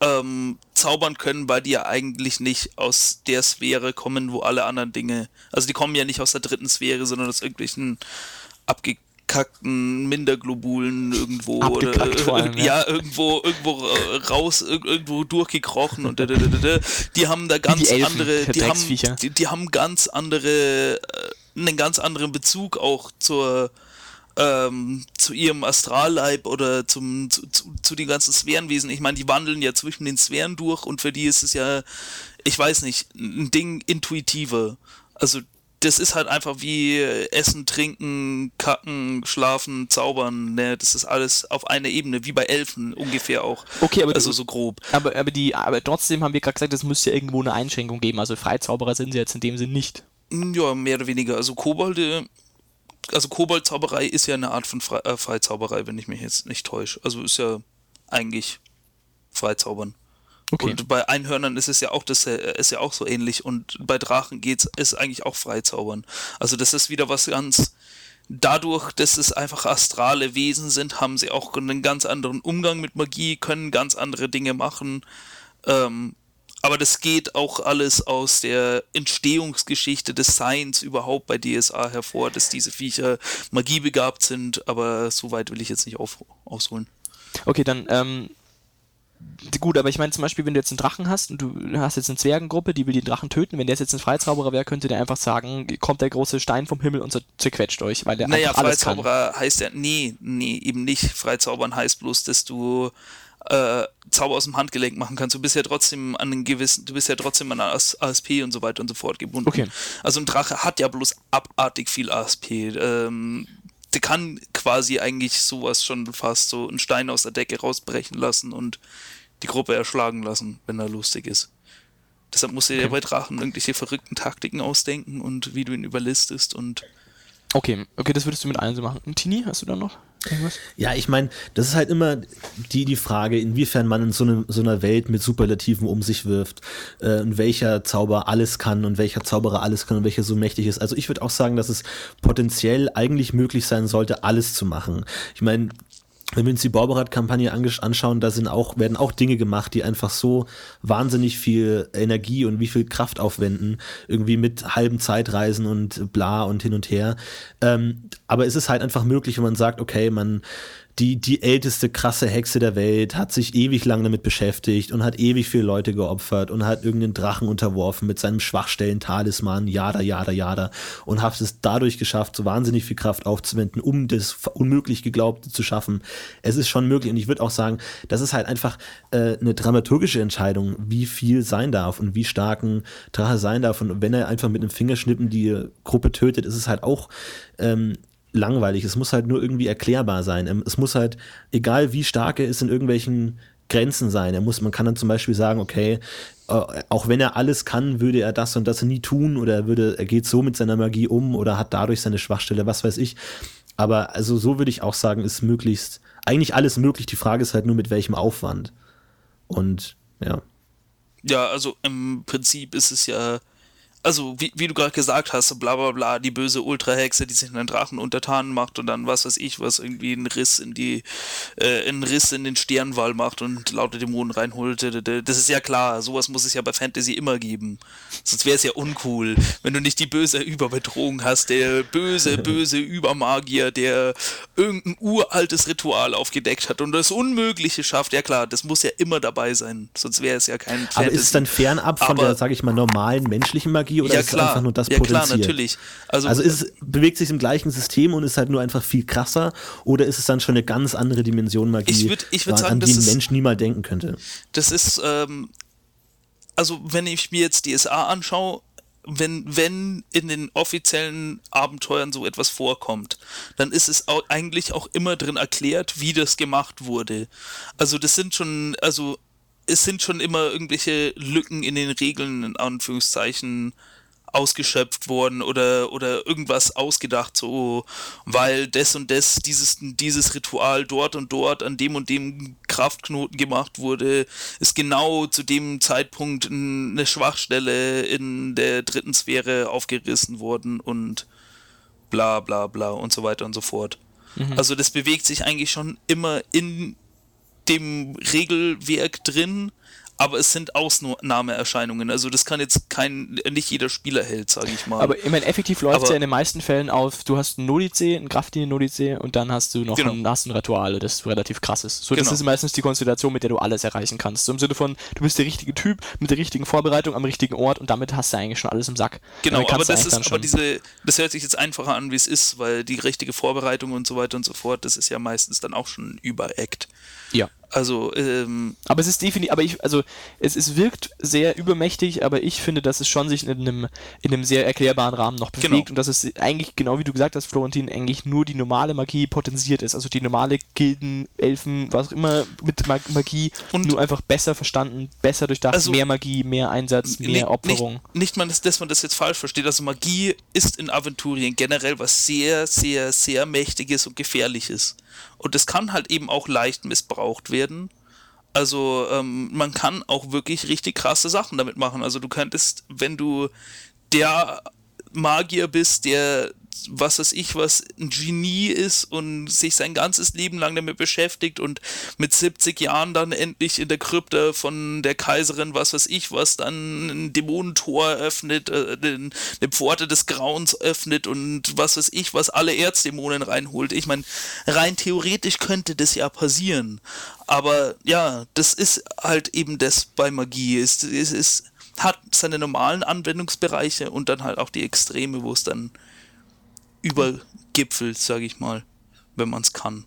ähm, zaubern können, weil die ja eigentlich nicht aus der Sphäre kommen, wo alle anderen Dinge, also die kommen ja nicht aus der dritten Sphäre, sondern aus irgendwelchen abgekackten Minderglobulen irgendwo Abgekackt oder allem, ja. ja. irgendwo irgendwo äh, raus ir- irgendwo durchgekrochen und die haben da ganz die andere die haben die, die haben ganz andere äh, einen ganz anderen Bezug auch zur ähm, zu ihrem Astralleib oder zum, zu, zu, zu den ganzen Sphärenwesen. Ich meine, die wandeln ja zwischen den Sphären durch und für die ist es ja, ich weiß nicht, ein Ding intuitiver. Also das ist halt einfach wie Essen, Trinken, Kacken, Schlafen, Zaubern. Ne? Das ist alles auf einer Ebene, wie bei Elfen ungefähr auch. Okay, aber also du, so grob. Aber, aber, die, aber trotzdem haben wir gerade gesagt, es müsste ja irgendwo eine Einschränkung geben. Also Freizauberer sind sie jetzt in dem Sinn nicht. Ja, mehr oder weniger. Also Kobolde, also Koboldzauberei ist ja eine Art von Fre äh, Freizauberei, wenn ich mich jetzt nicht täusche. Also ist ja eigentlich Freizaubern. Okay. Und bei Einhörnern ist es ja auch das äh, ist ja auch so ähnlich und bei Drachen geht's ist eigentlich auch Freizaubern. Also das ist wieder was ganz dadurch, dass es einfach astrale Wesen sind, haben sie auch einen ganz anderen Umgang mit Magie, können ganz andere Dinge machen. Ähm, aber das geht auch alles aus der Entstehungsgeschichte des Seins überhaupt bei DSA hervor, dass diese Viecher magiebegabt sind, aber so weit will ich jetzt nicht auf, ausholen. Okay, dann ähm, gut, aber ich meine zum Beispiel, wenn du jetzt einen Drachen hast und du hast jetzt eine Zwergengruppe, die will den Drachen töten, wenn der jetzt ein Freizauberer wäre, könnte der einfach sagen, kommt der große Stein vom Himmel und zerquetscht euch, weil der naja, alles Freizauberer kann. heißt ja, nee, nee, eben nicht. Freizaubern heißt bloß, dass du äh, Zauber aus dem Handgelenk machen kannst. Du bist ja trotzdem an einen gewissen, du bist ja trotzdem an ASP und so weiter und so fort gebunden. Okay. Also ein Drache hat ja bloß abartig viel ASP. Ähm, der kann quasi eigentlich sowas schon fast so einen Stein aus der Decke rausbrechen lassen und die Gruppe erschlagen lassen, wenn er lustig ist. Deshalb musst du dir okay. bei Drachen irgendwelche verrückten Taktiken ausdenken und wie du ihn überlistest und. Okay, okay, das würdest du mit allen so machen. Und Tini, hast du da noch irgendwas? Ja, ich meine, das ist halt immer die, die Frage, inwiefern man in so, eine, so einer Welt mit Superlativen um sich wirft äh, und welcher Zauber alles kann und welcher Zauberer alles kann und welcher so mächtig ist. Also ich würde auch sagen, dass es potenziell eigentlich möglich sein sollte, alles zu machen. Ich meine, wenn wir uns die Borberat-Kampagne anschauen, da sind auch, werden auch Dinge gemacht, die einfach so wahnsinnig viel Energie und wie viel Kraft aufwenden, irgendwie mit halben Zeitreisen und bla und hin und her. Ähm, aber es ist halt einfach möglich, wenn man sagt, okay, man die, die älteste krasse Hexe der Welt, hat sich ewig lang damit beschäftigt und hat ewig viele Leute geopfert und hat irgendeinen Drachen unterworfen mit seinem Schwachstellen-Talisman, jada, jada, jada, und hat es dadurch geschafft, so wahnsinnig viel Kraft aufzuwenden, um das unmöglich Geglaubte zu schaffen. Es ist schon möglich und ich würde auch sagen, das ist halt einfach äh, eine dramaturgische Entscheidung, wie viel sein darf und wie stark ein Drache sein darf. Und wenn er einfach mit einem Fingerschnippen die Gruppe tötet, ist es halt auch ähm, langweilig. Es muss halt nur irgendwie erklärbar sein. Ähm, es muss halt, egal wie stark er ist, in irgendwelchen Grenzen sein. Er muss, man kann dann zum Beispiel sagen, okay, äh, auch wenn er alles kann, würde er das und das nie tun oder er würde, er geht so mit seiner Magie um oder hat dadurch seine Schwachstelle, was weiß ich. Aber also so würde ich auch sagen, ist möglichst, eigentlich alles möglich. Die Frage ist halt nur mit welchem Aufwand. Und ja. Ja, also im Prinzip ist es ja also wie, wie du gerade gesagt hast, bla bla bla, die böse Ultrahexe, die sich einen Drachen untertan macht und dann was weiß ich, was irgendwie einen Riss in die, äh, einen Riss in den Sternwall macht und lauter Dämonen reinholt. Das ist ja klar, sowas muss es ja bei Fantasy immer geben. Sonst wäre es ja uncool, wenn du nicht die böse Überbedrohung hast, der böse, [LAUGHS] böse Übermagier, der irgendein uraltes Ritual aufgedeckt hat und das Unmögliche schafft. Ja klar, das muss ja immer dabei sein, sonst wäre es ja kein Fantasy. Aber ist es dann fernab von Aber, der, sag ich mal, normalen menschlichen Magie? Magie oder ja, ist klar. es einfach nur das ja, potenziert? klar, natürlich. Also, also ist es, bewegt sich im gleichen System und ist halt nur einfach viel krasser oder ist es dann schon eine ganz andere Dimension Magie, ich würd, ich würd sagen, an die ein Mensch niemals denken könnte? Das ist, ähm, also wenn ich mir jetzt DSA anschaue, wenn, wenn in den offiziellen Abenteuern so etwas vorkommt, dann ist es auch eigentlich auch immer drin erklärt, wie das gemacht wurde. Also das sind schon, also es sind schon immer irgendwelche Lücken in den Regeln, in Anführungszeichen, ausgeschöpft worden oder, oder irgendwas ausgedacht, so, weil das und das, dieses, dieses Ritual dort und dort an dem und dem Kraftknoten gemacht wurde, ist genau zu dem Zeitpunkt eine Schwachstelle in der dritten Sphäre aufgerissen worden und bla bla bla und so weiter und so fort. Mhm. Also das bewegt sich eigentlich schon immer in dem Regelwerk drin, aber es sind Ausnahmeerscheinungen. Also das kann jetzt kein, nicht jeder Spieler hält, sage ich mal. Aber ich meine, effektiv läuft es ja in den meisten Fällen auf, du hast ein Nodice, ein Graftin Nodice und dann hast du noch Genau. ein, hast ein Rituale, das relativ krass ist. So, das Genau. ist meistens die Konstellation, mit der du alles erreichen kannst. So im Sinne von, du bist der richtige Typ mit der richtigen Vorbereitung am richtigen Ort und damit hast du eigentlich schon alles im Sack. Genau, aber das ist, aber diese, das hört sich jetzt einfacher an, wie es ist, weil die richtige Vorbereitung und so weiter und so fort, das ist ja meistens dann auch schon überackt. Ja. Also, ähm, Aber es ist definitiv, aber ich, also es, es wirkt sehr übermächtig, aber ich finde, dass es schon sich in einem, in einem sehr erklärbaren Rahmen noch bewegt Genau. und dass es eigentlich, genau wie du gesagt hast, Florentin, eigentlich nur die normale Magie potenziert ist. Also die normale Gilden, Elfen, was auch immer mit Mag Magie, Und- nur einfach besser verstanden, besser durchdacht, Also- mehr Magie, mehr Einsatz, mehr nicht, Opferung. Nicht, nicht mal, dass, dass man das jetzt falsch versteht. Also Magie ist in Aventurien generell was sehr, sehr, sehr mächtiges und gefährliches. Und das kann halt eben auch leicht missbraucht werden. Also ähm, man kann auch wirklich richtig krasse Sachen damit machen. Also du könntest, wenn du der Magier bist, der was weiß ich, was ein Genie ist und sich sein ganzes Leben lang damit beschäftigt und mit 70 Jahren dann endlich in der Krypta von der Kaiserin, was weiß ich, was dann ein Dämonentor öffnet, äh, eine Pforte des Grauens öffnet und was weiß ich, was alle Erzdämonen reinholt. Ich meine, rein theoretisch könnte das ja passieren. Aber ja, das ist halt eben das bei Magie. Es, es ist, hat seine normalen Anwendungsbereiche und dann halt auch die Extreme, wo es dann übergipfelt, sage ich mal, wenn man es kann.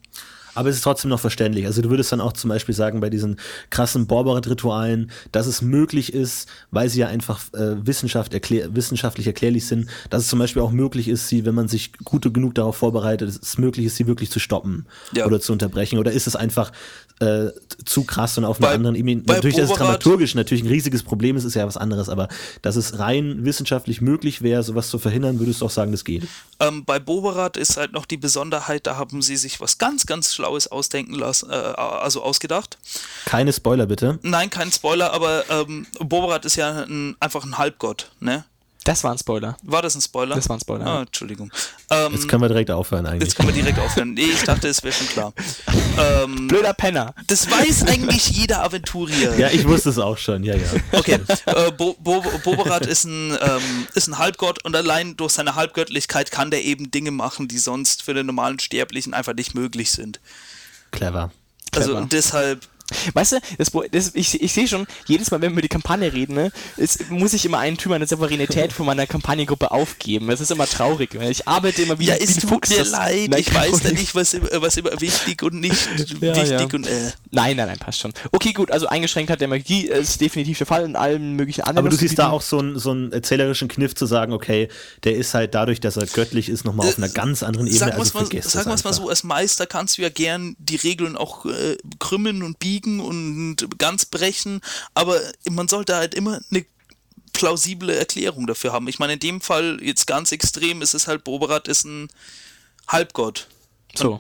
Aber es ist trotzdem noch verständlich. Also du würdest dann auch zum Beispiel sagen, bei diesen krassen Borberat-Ritualen, dass es möglich ist, weil sie ja einfach äh, Wissenschaft erklär wissenschaftlich erklärlich sind, dass es zum Beispiel auch möglich ist, sie, wenn man sich gut genug darauf vorbereitet, dass es möglich ist, sie wirklich zu stoppen Ja. oder zu unterbrechen. Oder ist es einfach äh, zu krass und auf einer Bei- anderen Ebene? Natürlich, dass es Borberat- dramaturgisch natürlich ein riesiges Problem ist, ist ja was anderes. Aber dass es rein wissenschaftlich möglich wäre, sowas zu verhindern, würdest du auch sagen, das geht. Ähm, bei Boberat ist halt noch die Besonderheit, da haben sie sich was ganz, ganz Schlaues ausdenken lassen, äh, also ausgedacht. Keine Spoiler bitte. Nein, kein Spoiler, aber ähm, Boberat ist ja ein, einfach ein Halbgott, ne? Das war ein Spoiler. War das ein Spoiler? Das war ein Spoiler, Ah. Entschuldigung. Ähm, Jetzt können wir direkt aufhören eigentlich. jetzt können wir direkt aufhören. Nee, ich dachte, es wäre schon klar. Ähm, Blöder Penner. das weiß eigentlich jeder Aventurier. Ja, ich wusste es auch schon, ja, ja. Okay, äh, Bo Bo Boberat ist ein, ähm, ist ein Halbgott und allein durch seine Halbgöttlichkeit kann der eben Dinge machen, die sonst für den normalen Sterblichen einfach nicht möglich sind. Clever. Also Clever. und deshalb, Weißt du, das, das, ich, ich sehe schon, jedes Mal, wenn wir über die Kampagne reden, ne, ist, muss ich immer einen Typ meiner Souveränität von meiner Kampagnengruppe aufgeben. Das ist immer traurig. weil Ich arbeite immer wie, ja, wie es ein tut Fuchs. mir das- leid, Nein, ich weiß da nicht, was, immer- was immer wichtig und nicht [LAUGHS] Ja, wichtig ja. und äh. Nein, nein, nein, passt schon. Okay, gut, also Eingeschränktheit der Magie ist definitiv der Fall in allen möglichen anderen. Aber du siehst da auch so einen, so einen erzählerischen Kniff zu sagen, okay, der ist halt dadurch, dass er göttlich ist, nochmal auf einer ganz anderen Ebene. Sagen wir also es mal, mal so, als Meister kannst du ja gern die Regeln auch äh, krümmen und biegen und ganz brechen, aber man sollte halt immer eine plausible Erklärung dafür haben. Ich meine, in dem Fall jetzt ganz extrem ist es halt, Boberat ist ein Halbgott. So.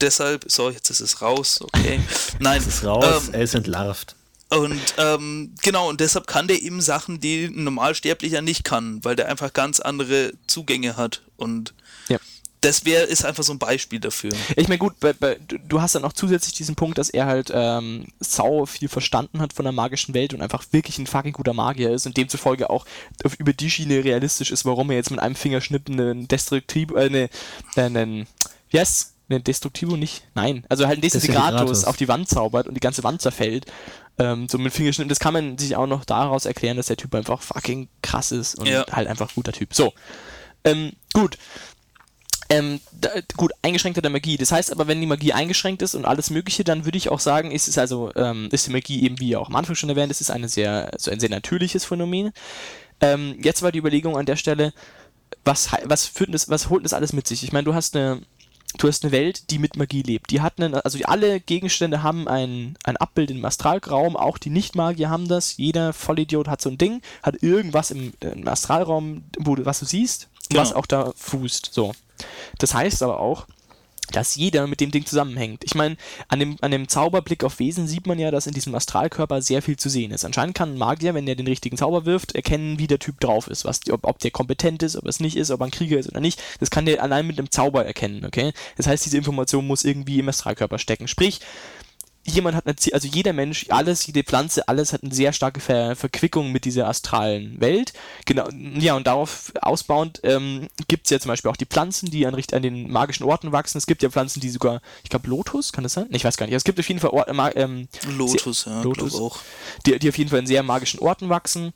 Deshalb, so, jetzt ist es raus, okay. [LAUGHS] Nein, Es ist raus, ähm, er ist entlarvt. und ähm, genau, und deshalb kann der eben Sachen, die ein Normalsterblicher nicht kann, weil der einfach ganz andere Zugänge hat. Und Ja. Das wäre ist einfach so ein Beispiel dafür. Ich meine, gut, bei, bei, du, hast dann auch zusätzlich diesen Punkt, dass er halt ähm, sau viel verstanden hat von der magischen Welt und einfach wirklich ein fucking guter Magier ist und demzufolge auch auf, über die Schiene realistisch ist, warum er jetzt mit einem Fingerschnipp einen Destruktivo, äh, eine, äh, einen, wie heißt's? Einen Destruktivo nicht? Nein. Also halt einen Desintegratus. auf die Wand zaubert und die ganze Wand zerfällt. Ähm, so mit Fingerschnippen. Das kann man sich auch noch daraus erklären, dass der Typ einfach fucking krass ist und Ja. halt einfach guter Typ. So. Ähm, gut. Ähm, da, gut, eingeschränkter der Magie. Das heißt aber, wenn die Magie eingeschränkt ist und alles Mögliche, dann würde ich auch sagen, ist es also, ähm, ist die Magie eben, wie auch am Anfang schon erwähnt, es ist eine sehr, so ein sehr natürliches Phänomen. Ähm, jetzt war die Überlegung an der Stelle, was, was führt das, was holt das alles mit sich? Ich meine, du hast eine, du hast eine Welt, die mit Magie lebt. Die hat einen, also alle Gegenstände haben ein, ein Abbild im Astralraum, auch die Nicht-Magier haben das. Jeder Vollidiot hat so ein Ding, hat irgendwas im, im Astralraum, wo du, was du siehst, Genau. was auch da fußt. So. Das heißt aber auch, dass jeder mit dem Ding zusammenhängt. Ich meine, an dem, an dem Zauberblick auf Wesen sieht man ja, dass in diesem Astralkörper sehr viel zu sehen ist. Anscheinend kann ein Magier, wenn er den richtigen Zauber wirft, erkennen, wie der Typ drauf ist, was, ob, ob der kompetent ist, ob es nicht ist, ob er ein Krieger ist oder nicht. Das kann der allein mit einem Zauber erkennen, okay? Das heißt, diese Information muss irgendwie im Astralkörper stecken. Sprich, jemand hat eine, also jeder Mensch, alles, jede Pflanze, alles hat eine sehr starke Ver Verquickung mit dieser astralen Welt. Genau, ja, und darauf ausbauend ähm, gibt es ja zum Beispiel auch die Pflanzen, die an, an den magischen Orten wachsen. Es gibt ja Pflanzen, die sogar, ich glaube, Lotus, kann das sein? Ich weiß gar nicht. Es gibt auf jeden Fall Orte, ähm, Lotus, sehr, ja, Lotus auch. Die, die auf jeden Fall in sehr magischen Orten wachsen.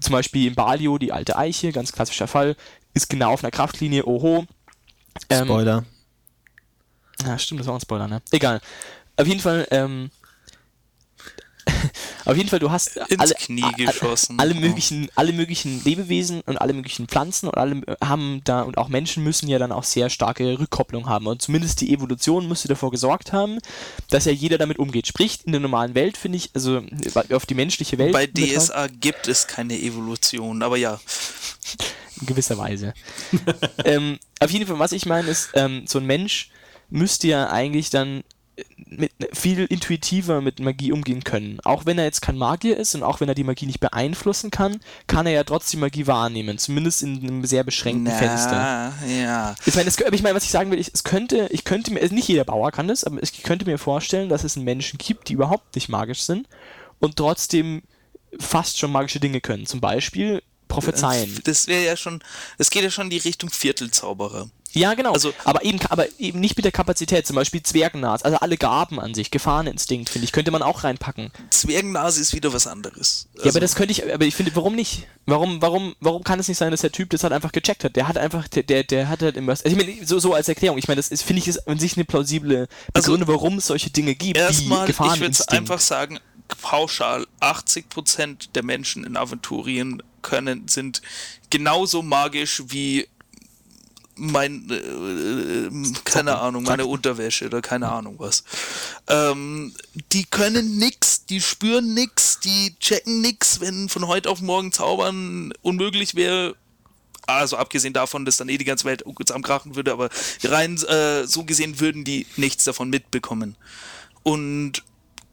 Zum Beispiel in Balio, die alte Eiche, ganz klassischer Fall, ist genau auf einer Kraftlinie, oho. Ähm, Spoiler. Ja, stimmt, das war ein Spoiler, ne? Egal. Auf jeden Fall, ähm, [LAUGHS] auf jeden Fall, du hast Ins alle, Knie geschossen. alle, möglichen, alle möglichen Lebewesen und alle möglichen Pflanzen und alle haben da und auch Menschen müssen ja dann auch sehr starke Rückkopplung haben und zumindest die Evolution müsste davor gesorgt haben, dass ja jeder damit umgeht. Sprich, in der normalen Welt finde ich, also auf die menschliche Welt. Bei DSA gibt es keine Evolution, aber ja. In gewisser Weise. [LAUGHS] ähm, auf jeden Fall, was ich meine, ist, ähm, so ein Mensch müsste ja eigentlich dann mit viel intuitiver mit Magie umgehen können. Auch wenn er jetzt kein Magier ist und auch wenn er die Magie nicht beeinflussen kann, kann er ja trotzdem Magie wahrnehmen, zumindest in einem sehr beschränkten Na, Fenster. Ja. Ich meine, ich meine, was ich sagen will, ich, es könnte, ich könnte mir, also nicht jeder Bauer kann das, aber ich könnte mir vorstellen, dass es Menschen gibt, die überhaupt nicht magisch sind und trotzdem fast schon magische Dinge können. Zum Beispiel prophezeien. Das wäre ja schon, es geht ja schon in die Richtung Viertelzauberer. Ja, genau. Also, aber, eben, aber eben nicht mit der Kapazität, zum Beispiel Zwergennase, also alle Gaben an sich, Gefahreninstinkt, finde ich, könnte man auch reinpacken. Zwergennase ist wieder was anderes. Also ja, aber das könnte ich, aber ich finde, warum nicht? Warum, warum, warum kann es nicht sein, dass der Typ das halt einfach gecheckt hat? Der hat einfach, der, der, der hat halt immer, also ich meine, so, so als Erklärung, ich meine, das finde ich, ist an sich eine plausible also Begründung, also, warum es solche Dinge gibt, erstmal. Ich würde einfach sagen, pauschal 80% der Menschen in Aventurien können, sind genauso magisch wie mein, äh, äh, keine Ahnung, meine Unterwäsche oder keine Ahnung was. Ähm, die können nix, die spüren nix, die checken nix, wenn von heute auf morgen Zaubern unmöglich wäre. Also abgesehen davon, dass dann eh die ganze Welt am krachen würde, aber rein äh, so gesehen würden die nichts davon mitbekommen. Und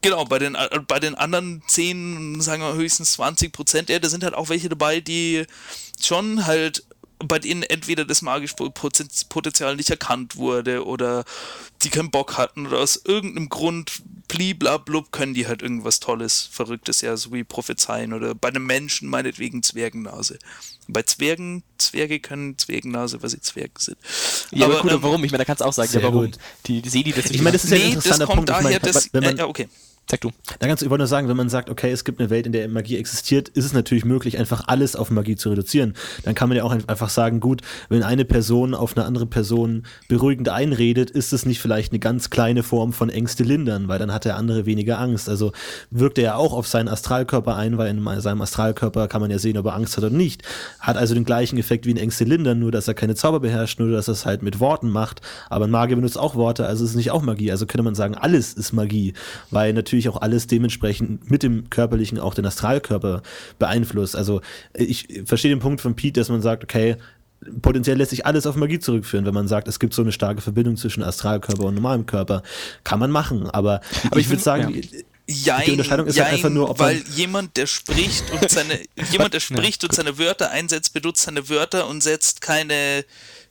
genau, bei den, äh, bei den anderen 10, sagen wir höchstens 20 Prozent, ja, da sind halt auch welche dabei, die schon halt bei denen entweder das magische Potenzial nicht erkannt wurde oder die keinen Bock hatten oder aus irgendeinem Grund bliblablub können die halt irgendwas Tolles, Verrücktes, ja, so wie Prophezeien oder bei einem Menschen meinetwegen Zwergennase. Bei Zwergen, Zwerge können Zwergennase, weil sie Zwerge sind. Ja, aber, aber gut, ähm, warum? Ich meine, da kannst du auch sagen, ja, warum? Gut. Die, die Sedi, das [LAUGHS] Ich meine, das ist ja ein interessanter Punkt. Daher, ich meine, das, wenn man, äh, ja, okay. Sag du. Da kannst du, wollte nur sagen, wenn man sagt, okay, es gibt eine Welt, in der Magie existiert, ist es natürlich möglich, einfach alles auf Magie zu reduzieren. Dann kann man ja auch einfach sagen, gut, wenn eine Person auf eine andere Person beruhigend einredet, ist es nicht vielleicht eine ganz kleine Form von Ängste lindern, weil dann hat der andere weniger Angst. Also wirkt er ja auch auf seinen Astralkörper ein, weil in seinem Astralkörper kann man ja sehen, ob er Angst hat oder nicht. Hat also den gleichen Effekt wie ein Ängste lindern, nur dass er keine Zauber beherrscht, nur dass er es halt mit Worten macht. Aber ein Magier benutzt auch Worte, also ist es nicht auch Magie. Also könnte man sagen, alles ist Magie, weil natürlich auch alles dementsprechend mit dem körperlichen auch den Astralkörper beeinflusst. Also ich verstehe den Punkt von Pete, dass man sagt, okay, potenziell lässt sich alles auf Magie zurückführen, wenn man sagt, es gibt so eine starke Verbindung zwischen Astralkörper und normalem Körper. Kann man machen, aber, aber ich, ich würde sagen, ja. Jein, die Unterscheidung ist jein, halt einfach nur, ob weil jemand, der spricht und seine [LAUGHS] jemand, der spricht und seine Wörter einsetzt, benutzt seine Wörter und setzt keine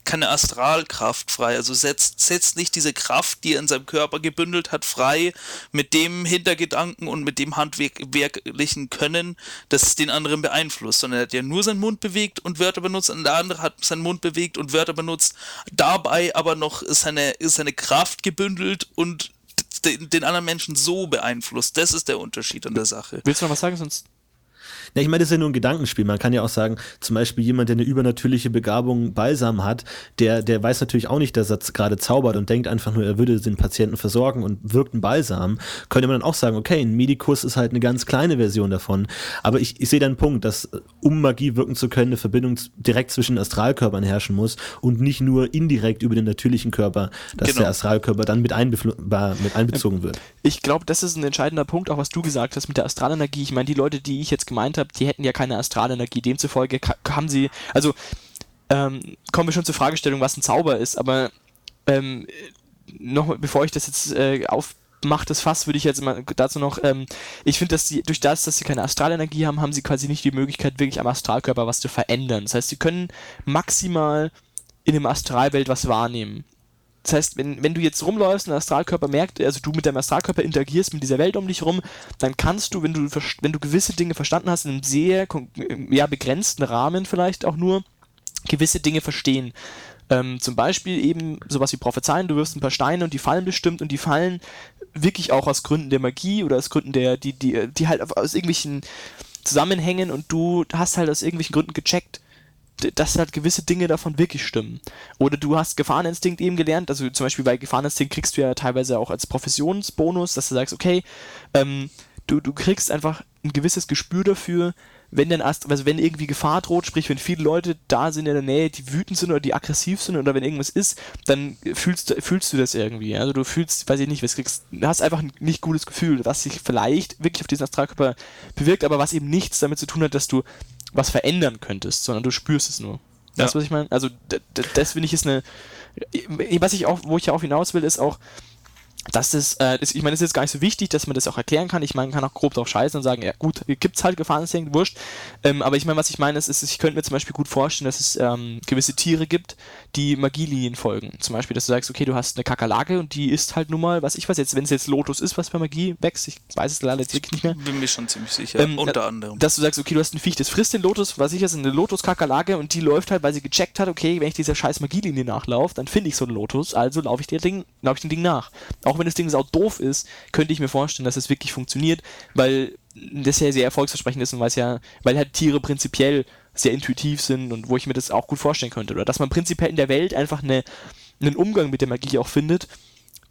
keine Astralkraft frei. Also setzt, setzt nicht diese Kraft, die er in seinem Körper gebündelt hat, frei mit dem Hintergedanken und mit dem handwerklichen Können, das den anderen beeinflusst, sondern er hat ja nur seinen Mund bewegt und Wörter benutzt und der andere hat seinen Mund bewegt und Wörter benutzt, dabei aber noch seine, seine Kraft gebündelt und den, den anderen Menschen so beeinflusst. Das ist der Unterschied an der Sache. Willst du noch was sagen, sonst ja, ich meine, das ist ja nur ein Gedankenspiel. Man kann ja auch sagen, zum Beispiel jemand, der eine übernatürliche Begabung Balsam hat, der, der weiß natürlich auch nicht, dass er gerade zaubert und denkt einfach nur, er würde den Patienten versorgen und wirkt einen Balsam. Könnte man dann auch sagen, okay, ein Medikus ist halt eine ganz kleine Version davon. Aber ich, ich sehe den Punkt, dass um Magie wirken zu können, eine Verbindung direkt zwischen Astralkörpern herrschen muss und nicht nur indirekt über den natürlichen Körper, dass genau. der Astralkörper dann mit, mit einbezogen wird. Ich glaube, das ist ein entscheidender Punkt, auch was du gesagt hast mit der Astralenergie. Ich meine, die Leute, die ich jetzt gemeint habe, habe, die hätten ja keine Astralenergie. Demzufolge haben sie, also ähm, kommen wir schon zur Fragestellung, was ein Zauber ist, aber ähm, noch bevor ich das jetzt äh, aufmache, das Fass, würde ich jetzt mal dazu noch, ähm, ich finde, dass sie, durch das, dass sie keine Astralenergie haben, haben sie quasi nicht die Möglichkeit, wirklich am Astralkörper was zu verändern. Das heißt, sie können maximal in dem Astralwelt was wahrnehmen. Das heißt, wenn, wenn du jetzt rumläufst und der Astralkörper merkt, also du mit deinem Astralkörper interagierst mit dieser Welt um dich rum, dann kannst du, wenn du, wenn du gewisse Dinge verstanden hast, in einem sehr ja, begrenzten Rahmen vielleicht auch nur, gewisse Dinge verstehen. Ähm, zum Beispiel eben sowas wie Prophezeien, du wirfst ein paar Steine und die fallen bestimmt und die fallen wirklich auch aus Gründen der Magie oder aus Gründen der, die, die, die halt aus irgendwelchen Zusammenhängen und du hast halt aus irgendwelchen Gründen gecheckt, dass halt gewisse Dinge davon wirklich stimmen. Oder du hast Gefahreninstinkt eben gelernt, also zum Beispiel bei Gefahreninstinkt kriegst du ja teilweise auch als Professionsbonus, dass du sagst, okay, ähm, du, du kriegst einfach ein gewisses Gespür dafür, wenn denn erst, also wenn irgendwie Gefahr droht, sprich wenn viele Leute da sind in der Nähe, die wütend sind oder die aggressiv sind oder wenn irgendwas ist, dann fühlst du, fühlst du das irgendwie. Also du fühlst, weiß ich nicht, was kriegst, du hast einfach ein nicht gutes Gefühl, was sich vielleicht wirklich auf diesen Astralkörper bewirkt, aber was eben nichts damit zu tun hat, dass du was verändern könntest, sondern du spürst es nur. Das, ja. was ich meine? Also, das finde ich ist eine. Was ich auch, wo ich ja auch hinaus will, ist auch, das ist, äh, das, ich meine, es ist jetzt gar nicht so wichtig, dass man das auch erklären kann. Ich meine, man kann auch grob drauf scheißen und sagen, ja gut, gibt's halt Gefahreninstinkt, wurscht. Ähm, aber ich meine, was ich meine, ist, ist, ich könnte mir zum Beispiel gut vorstellen, dass es ähm, gewisse Tiere gibt, die Magielinien folgen. Zum Beispiel, dass du sagst, okay, du hast eine Kakerlake und die ist halt nun mal, was ich weiß jetzt, wenn es jetzt Lotus ist, was bei Magie wächst, ich weiß es leider jetzt wirklich nicht mehr. Bin mir schon ziemlich sicher, ähm, unter anderem. Dass du sagst, okay, du hast ein Viech, das frisst den Lotus, was ich ist eine Lotus-Kakerlake und die läuft halt, weil sie gecheckt hat, okay, wenn ich dieser scheiß Magielinie nachlaufe, dann finde ich so einen Lotus, also laufe ich, Ding, lauf ich dem Ding nach. Auch wenn das Ding sau doof ist, könnte ich mir vorstellen, dass es wirklich funktioniert, weil das ja sehr erfolgsversprechend ist und weil ja, weil halt Tiere prinzipiell sehr intuitiv sind und wo ich mir das auch gut vorstellen könnte. Oder dass man prinzipiell in der Welt einfach eine, einen Umgang mit der Magie auch findet,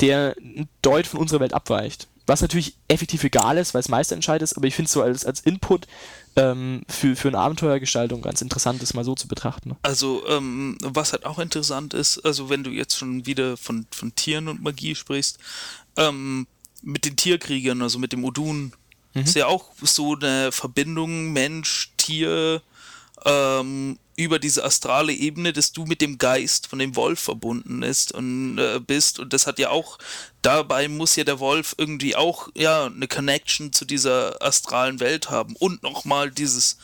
der deutlich von unserer Welt abweicht. Was natürlich effektiv egal ist, weil es Meisterentscheid ist, aber ich finde es so als, als Input ähm, für, für eine Abenteuergestaltung ganz interessant, das mal so zu betrachten. Also, ähm, was halt auch interessant ist, also wenn du jetzt schon wieder von, von Tieren und Magie sprichst, ähm, mit den Tierkriegern, also mit dem Odun, mhm. ist ja auch so eine Verbindung Mensch, Tier, ähm, über diese astrale Ebene, dass du mit dem Geist von dem Wolf verbunden ist und äh, bist und das hat ja auch dabei muss ja der Wolf irgendwie auch ja eine Connection zu dieser astralen Welt haben und nochmal dieses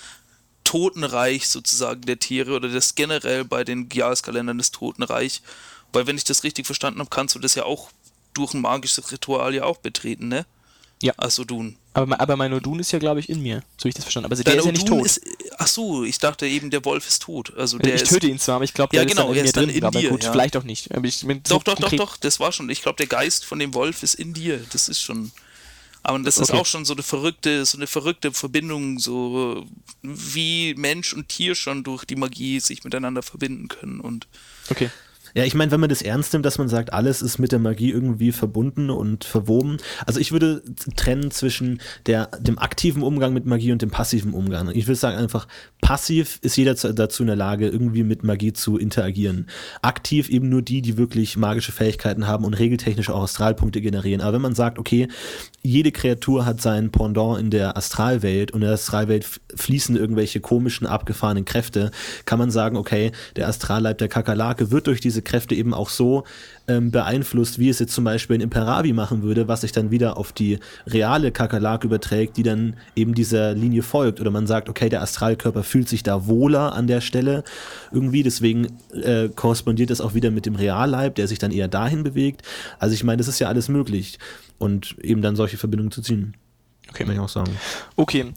Totenreich sozusagen der Tiere oder das generell bei den Jahreskalendern des Totenreich, weil wenn ich das richtig verstanden habe, kannst du das ja auch durch ein magisches Ritual ja auch betreten, ne? Ja. Als Odun. Aber, aber mein Odun ist ja, glaube ich, in mir, so wie ich das verstanden habe. Also der Dein ist ja nicht tot. Ist, ach so, ich dachte eben, der Wolf ist tot. Also der ich töte ihn zwar, aber ich glaube, der ja, genau, ist dann in mir drin. aber dir, gut, ja. vielleicht auch nicht. Ich, doch, doch, doch, doch, das war schon. Ich glaube, der Geist von dem Wolf ist in dir. Das ist schon. Aber das ist okay. auch schon so eine verrückte, so eine verrückte Verbindung, so wie Mensch und Tier schon durch die Magie sich miteinander verbinden können. Und okay. Ja, ich meine, wenn man das ernst nimmt, dass man sagt, alles ist mit der Magie irgendwie verbunden und verwoben. Also ich würde trennen zwischen der, dem aktiven Umgang mit Magie und dem passiven Umgang. Ich würde sagen einfach, passiv ist jeder dazu in der Lage, irgendwie mit Magie zu interagieren. Aktiv eben nur die, die wirklich magische Fähigkeiten haben und regeltechnisch auch Astralpunkte generieren. Aber wenn man sagt, okay, jede Kreatur hat sein Pendant in der Astralwelt und in der Astralwelt fließen irgendwelche komischen, abgefahrenen Kräfte, kann man sagen, okay, der Astralleib der Kakerlake wird durch diese diese Kräfte eben auch so ähm, beeinflusst, wie es jetzt zum Beispiel ein Imperavi machen würde, was sich dann wieder auf die reale Kakerlake überträgt, die dann eben dieser Linie folgt. Oder man sagt, okay, der Astralkörper fühlt sich da wohler an der Stelle irgendwie, deswegen äh, korrespondiert das auch wieder mit dem Realleib, der sich dann eher dahin bewegt. Also ich meine, das ist ja alles möglich. Und eben dann solche Verbindungen zu ziehen. Okay. Kann ich auch sagen. Okay.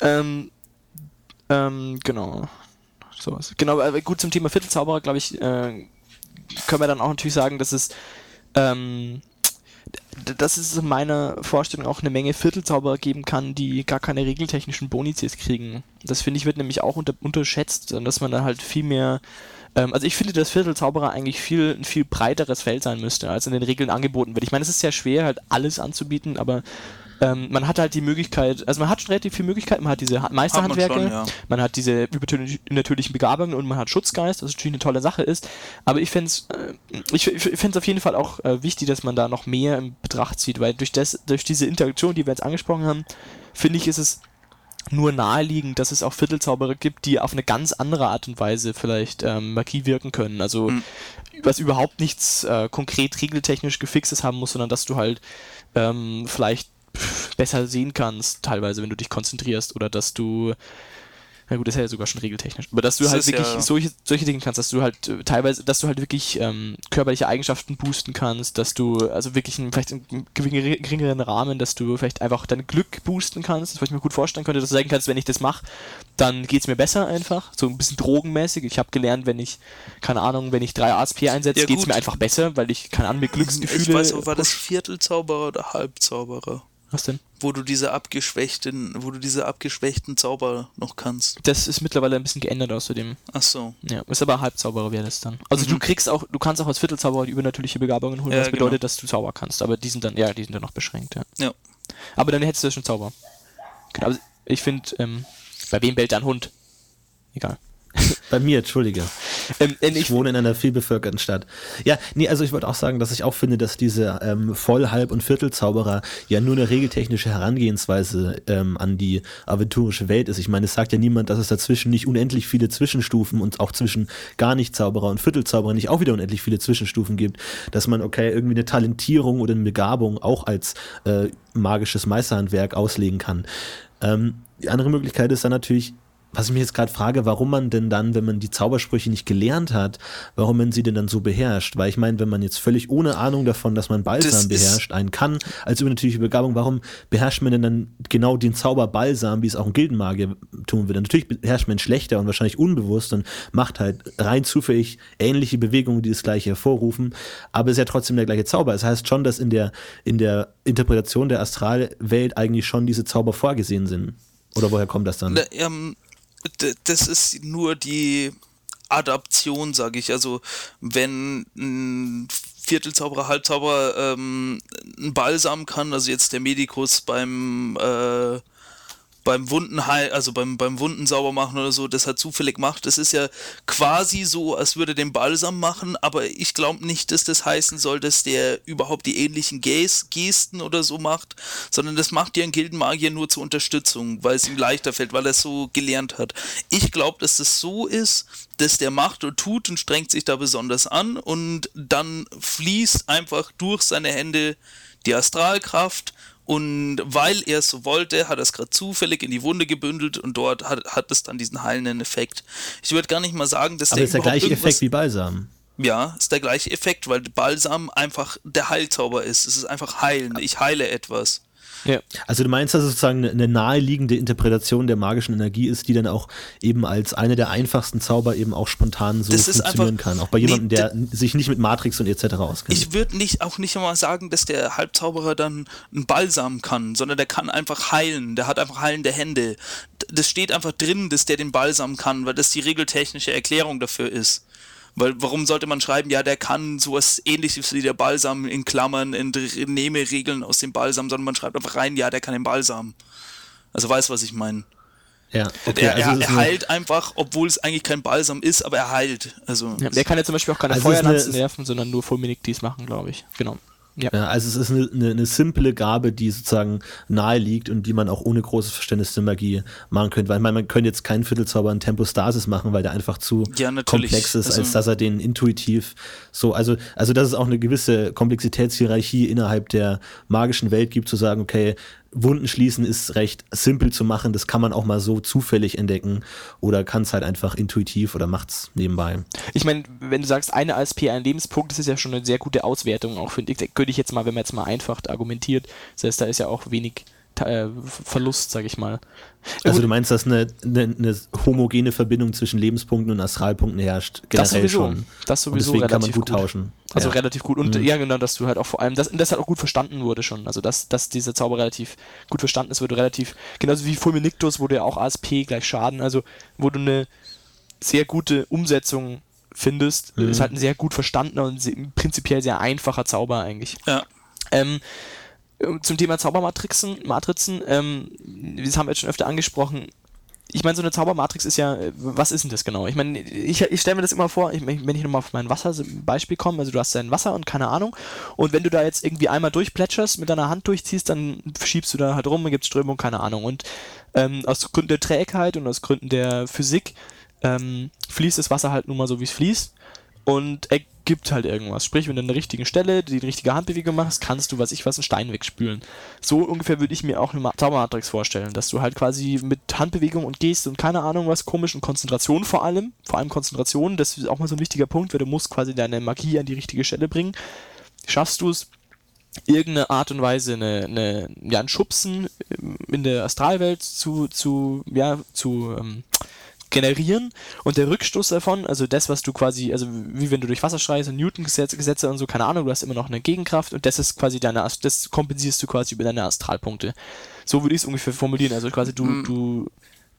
Ähm, ähm, genau. So, genau, gut zum Thema Viertelzauberer, glaube ich, äh, können wir dann auch natürlich sagen, dass es ähm, dass es in meiner Vorstellung auch eine Menge Viertelzauberer geben kann, die gar keine regeltechnischen Bonizes kriegen. Das finde ich wird nämlich auch unter, unterschätzt, dass man da halt viel mehr ähm, also ich finde, dass Viertelzauberer eigentlich viel, ein viel breiteres Feld sein müsste, als in den Regeln angeboten wird. Ich meine, es ist sehr schwer, halt alles anzubieten, aber ähm, man hat halt die Möglichkeit, also man hat schon relativ viele Möglichkeiten, man hat diese Meisterhandwerke, man, schon, ja. man, hat diese übernatürlichen Begabungen und man hat Schutzgeist, was natürlich eine tolle Sache ist. Aber ich fände es äh, ich, ich auf jeden Fall auch äh, wichtig, dass man da noch mehr in Betracht zieht, weil durch, das, durch diese Interaktion, die wir jetzt angesprochen haben, finde ich, ist es nur naheliegend, dass es auch Viertelzauberer gibt, die auf eine ganz andere Art und Weise vielleicht ähm, Magie wirken können. Also mhm. was überhaupt nichts äh, konkret regeltechnisch gefixes haben muss, sondern dass du halt ähm, vielleicht besser sehen kannst, teilweise, wenn du dich konzentrierst, oder dass du Ja gut, das ist ja sogar schon regeltechnisch. Aber dass du Das halt wirklich ja- solche, solche Dinge kannst, dass du halt äh, teilweise, dass du halt wirklich ähm, körperliche Eigenschaften boosten kannst, dass du also wirklich in, vielleicht in geringere- geringeren Rahmen, dass du vielleicht einfach dein Glück boosten kannst, was ich mir gut vorstellen könnte, dass du sagen kannst, wenn ich das mache, dann geht's mir besser einfach, so ein bisschen drogenmäßig. Ich habe gelernt, wenn ich, keine Ahnung, wenn ich drei ASP einsetze, Ja, geht's gut. mir einfach besser, weil ich, keine Ahnung, mir Glücksgefühle... Ich weiß, auch, war das. Viertelzauberer oder Halbzauberer? Was denn? Wo du diese abgeschwächten, wo du diese abgeschwächten Zauber noch kannst. Das ist mittlerweile ein bisschen geändert außerdem. Ach so. Ja, ist aber Halbzauberer wäre das dann. Also du kriegst auch, du kannst auch als Viertelzauberer die übernatürliche Begabungen holen, Ja, was genau. bedeutet, dass du Zauber kannst. Aber die sind dann, ja, die sind dann noch beschränkt, ja. Ja. Aber dann hättest du ja schon Zauber. Genau, also ich finde, ähm, bei wem bellt ein Hund? Egal. Bei mir, entschuldige. Ähm, äh, Ich ich, wohne in einer vielbevölkerten Stadt. Ja, nee, also ich wollte auch sagen, dass ich auch finde, dass diese ähm, Voll-, Halb- und Viertelzauberer ja nur eine regeltechnische Herangehensweise ähm, an die aventurische Welt ist. Ich meine, es sagt ja niemand, dass es dazwischen nicht unendlich viele Zwischenstufen und auch zwischen gar nicht Zauberer und Viertelzauberer nicht auch wieder unendlich viele Zwischenstufen gibt. Dass man, okay, irgendwie eine Talentierung oder eine Begabung auch als äh, magisches Meisterhandwerk auslegen kann. Ähm, die andere Möglichkeit ist dann natürlich, was ich mich jetzt gerade frage, warum man denn dann, wenn man die Zaubersprüche nicht gelernt hat, warum man sie denn dann so beherrscht? Weil ich meine, wenn man jetzt völlig ohne Ahnung davon, dass man Balsam Das beherrscht, einen kann, als übernatürliche Begabung, warum beherrscht man denn dann genau den Zauber Balsam, wie es auch ein Gildenmagier tun würde? Natürlich beherrscht man schlechter und wahrscheinlich unbewusst und macht halt rein zufällig ähnliche Bewegungen, die das gleiche hervorrufen, aber es ist ja trotzdem der gleiche Zauber. Das heißt schon, dass in der, in der Interpretation der Astralwelt eigentlich schon diese Zauber vorgesehen sind. Oder woher kommt das dann? Na, ähm, das ist nur die Adaption, sage ich. Also wenn ein Viertelzauberer, Halbzauberer ähm, einen Balsam kann, also jetzt der Medikus beim äh, beim Wundenheil, also beim, beim Wunden sauber machen oder so, das hat zufällig macht. Das ist ja quasi so, als würde den Balsam machen, aber ich glaube nicht, dass das heißen soll, dass der überhaupt die ähnlichen Ges Gesten oder so macht, sondern das macht ja ein Gildenmagier nur zur Unterstützung, weil es ihm leichter fällt, weil er es so gelernt hat. Ich glaube, dass das so ist, dass der macht und tut und strengt sich da besonders an und dann fließt einfach durch seine Hände die Astralkraft und weil er es so wollte, hat er es gerade zufällig in die Wunde gebündelt und dort hat, hat es dann diesen heilenden Effekt. Ich würde gar nicht mal sagen, dass aber der ist der gleiche Effekt wie Balsam. Ja, ist der gleiche Effekt, weil Balsam einfach der Heilzauber ist. Es ist einfach heilen. Ich heile etwas. Ja. Also du meinst, dass es sozusagen eine- naheliegende Interpretation der magischen Energie ist, die dann auch eben als eine der einfachsten Zauber eben auch spontan so Das funktionieren einfach- kann. Auch bei nee, jemandem, der sich nicht mit Matrix und etc. auskennt. Ich würde nicht auch nicht einmal sagen, dass der Halbzauberer dann einen Balsam kann, sondern der kann einfach heilen. Der hat einfach heilende Hände. Das steht einfach drin, dass der den Balsam kann, weil das die regeltechnische Erklärung dafür ist. Weil warum sollte man schreiben, ja, der kann sowas ähnliches wie der Balsam in Klammern, in Dr- nehme Regeln aus dem Balsam, sondern man schreibt einfach rein, ja, der kann den Balsam. Also weiß, was ich meine. ja, okay, er, also er, er heilt einfach, obwohl es eigentlich kein Balsam ist, aber er heilt. Also ja. Der kann ja zum Beispiel auch keine Also Feuerlanzen werfen, sondern nur Fulminig dies machen, glaube ich. Genau. Ja. Ja, also es ist eine, eine, eine simple Gabe, die sozusagen nahe liegt und die man auch ohne großes Verständnis der Magie machen könnte. Weil man, man könnte jetzt keinen Viertelzauber in Tempostasis machen, weil der einfach zu Ja, komplex ist, Also- als dass er den intuitiv so, also, also dass es auch eine gewisse Komplexitätshierarchie innerhalb der magischen Welt gibt, zu sagen, okay, Wunden schließen ist recht simpel zu machen, das kann man auch mal so zufällig entdecken oder kann es halt einfach intuitiv oder macht's nebenbei. Ich meine, wenn du sagst, eine ASP, ein Lebenspunkt, das ist ja schon eine sehr gute Auswertung, auch finde ich. Könnte ich jetzt mal, wenn man jetzt mal einfach argumentiert, das heißt, da ist ja auch wenig äh, Verlust, sage ich mal. Also Gut. du meinst, dass eine, eine, eine homogene Verbindung zwischen Lebenspunkten und Astralpunkten herrscht? Generell das sowieso. schon. Das Und sowieso deswegen kann man relativ gut tauschen. Also ja. relativ gut. Und ja, genau, dass du halt auch vor allem, das, und das halt auch gut verstanden wurde schon. Also dass, dass dieser Zauber relativ gut verstanden ist, wurde relativ, genauso wie Fulminictus wurde ja auch ASP gleich Schaden, also wo du eine sehr gute Umsetzung findest, ist halt ein sehr gut verstandener und prinzipiell sehr einfacher Zauber eigentlich. ja. Ähm, zum Thema Zaubermatrixen, Matrizen, ähm, das haben wir jetzt schon öfter angesprochen. Ich meine, so eine Zaubermatrix ist ja, äh, was ist denn das genau? Ich meine, ich, ich stelle mir das immer vor, ich, wenn ich nochmal auf mein Wasser-Beispiel komme, also du hast dein Wasser und keine Ahnung, und wenn du da jetzt irgendwie einmal durchplätscherst, mit deiner Hand durchziehst, dann schiebst du da halt rum, gibt Strömung, keine Ahnung. Und ähm, aus Gründen der Trägheit und aus Gründen der Physik ähm, fließt das Wasser halt nun mal so, wie es fließt. Und er gibt halt irgendwas. Sprich, wenn du an der richtigen Stelle die richtige Handbewegung machst, kannst du, was ich was, einen Stein wegspülen. So ungefähr würde ich mir auch eine Zaubermatrix vorstellen, dass du halt quasi mit Handbewegung und Geste und keine Ahnung was komisch und Konzentration vor allem, vor allem Konzentration, das ist auch mal so ein wichtiger Punkt, weil du musst quasi deine Magie an die richtige Stelle bringen. Schaffst du es, irgendeine Art und Weise eine, eine, ja, ein Schubsen in der Astralwelt zu, zu, ja, zu ähm, generieren und der Rückstoß davon, also das, was du quasi, also wie wenn du durch Wasser schreist und Newton-Gesetze Gesetze und so, keine Ahnung, du hast immer noch eine Gegenkraft und das ist quasi deine, das kompensierst du quasi über deine Astralpunkte. So würde ich es ungefähr formulieren, also quasi du, mhm. du,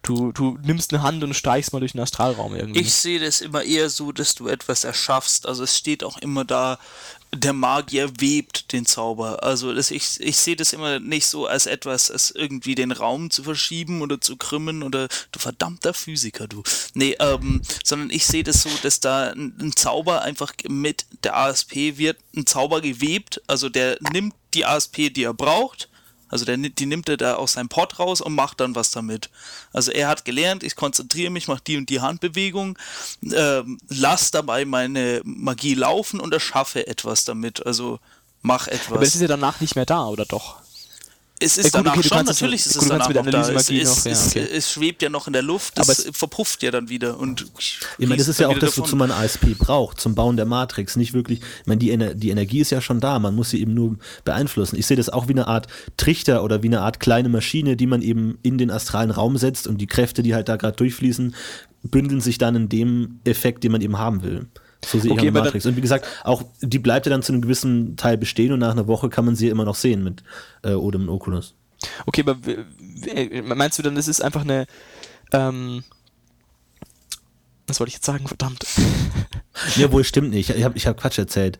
du, du nimmst eine Hand und streichst mal durch den Astralraum irgendwie. Ich sehe das immer eher so, dass du etwas erschaffst, also es steht auch immer da, der Magier webt den Zauber. Also das, ich, ich sehe das immer nicht so als etwas, als irgendwie den Raum zu verschieben oder zu krümmen oder du verdammter Physiker, du. Nee, ähm, sondern ich sehe das so, dass da ein, ein Zauber einfach mit der ASP wird ein Zauber gewebt. Also der nimmt die ASP, die er braucht, also der, die nimmt er da aus seinem Pott raus und macht dann was damit. Also er hat gelernt, ich konzentriere mich, mache die und die Handbewegung, äh, lass dabei meine Magie laufen und erschaffe etwas damit. Also mach etwas. Aber ist ja danach nicht mehr da, oder doch? Es ist ja, gut, danach okay, schon, natürlich ist es danach noch da. Es, ist, ja, okay. es, schwebt ja noch in der Luft, es, es verpufft ja dann wieder. Und ich meine, das ist ja auch das, wozu man ASP braucht, zum Bauen der Matrix. Nicht wirklich, ich meine, die, Ener die Energie ist ja schon da, man muss sie eben nur beeinflussen. Ich sehe das auch wie eine Art Trichter oder wie eine Art kleine Maschine, die man eben in den astralen Raum setzt und die Kräfte, die halt da gerade durchfließen, bündeln sich dann in dem Effekt, den man eben haben will. So sehe okay, auch Matrix. Und wie gesagt, auch die bleibt ja dann zu einem gewissen Teil bestehen und nach einer Woche kann man sie immer noch sehen mit äh, Odem und Oculus. Okay, aber meinst du dann, das ist einfach eine ähm, was wollte ich jetzt sagen? Verdammt. [LAUGHS] Ja, wohl stimmt nicht. Ich habe ich hab Quatsch erzählt.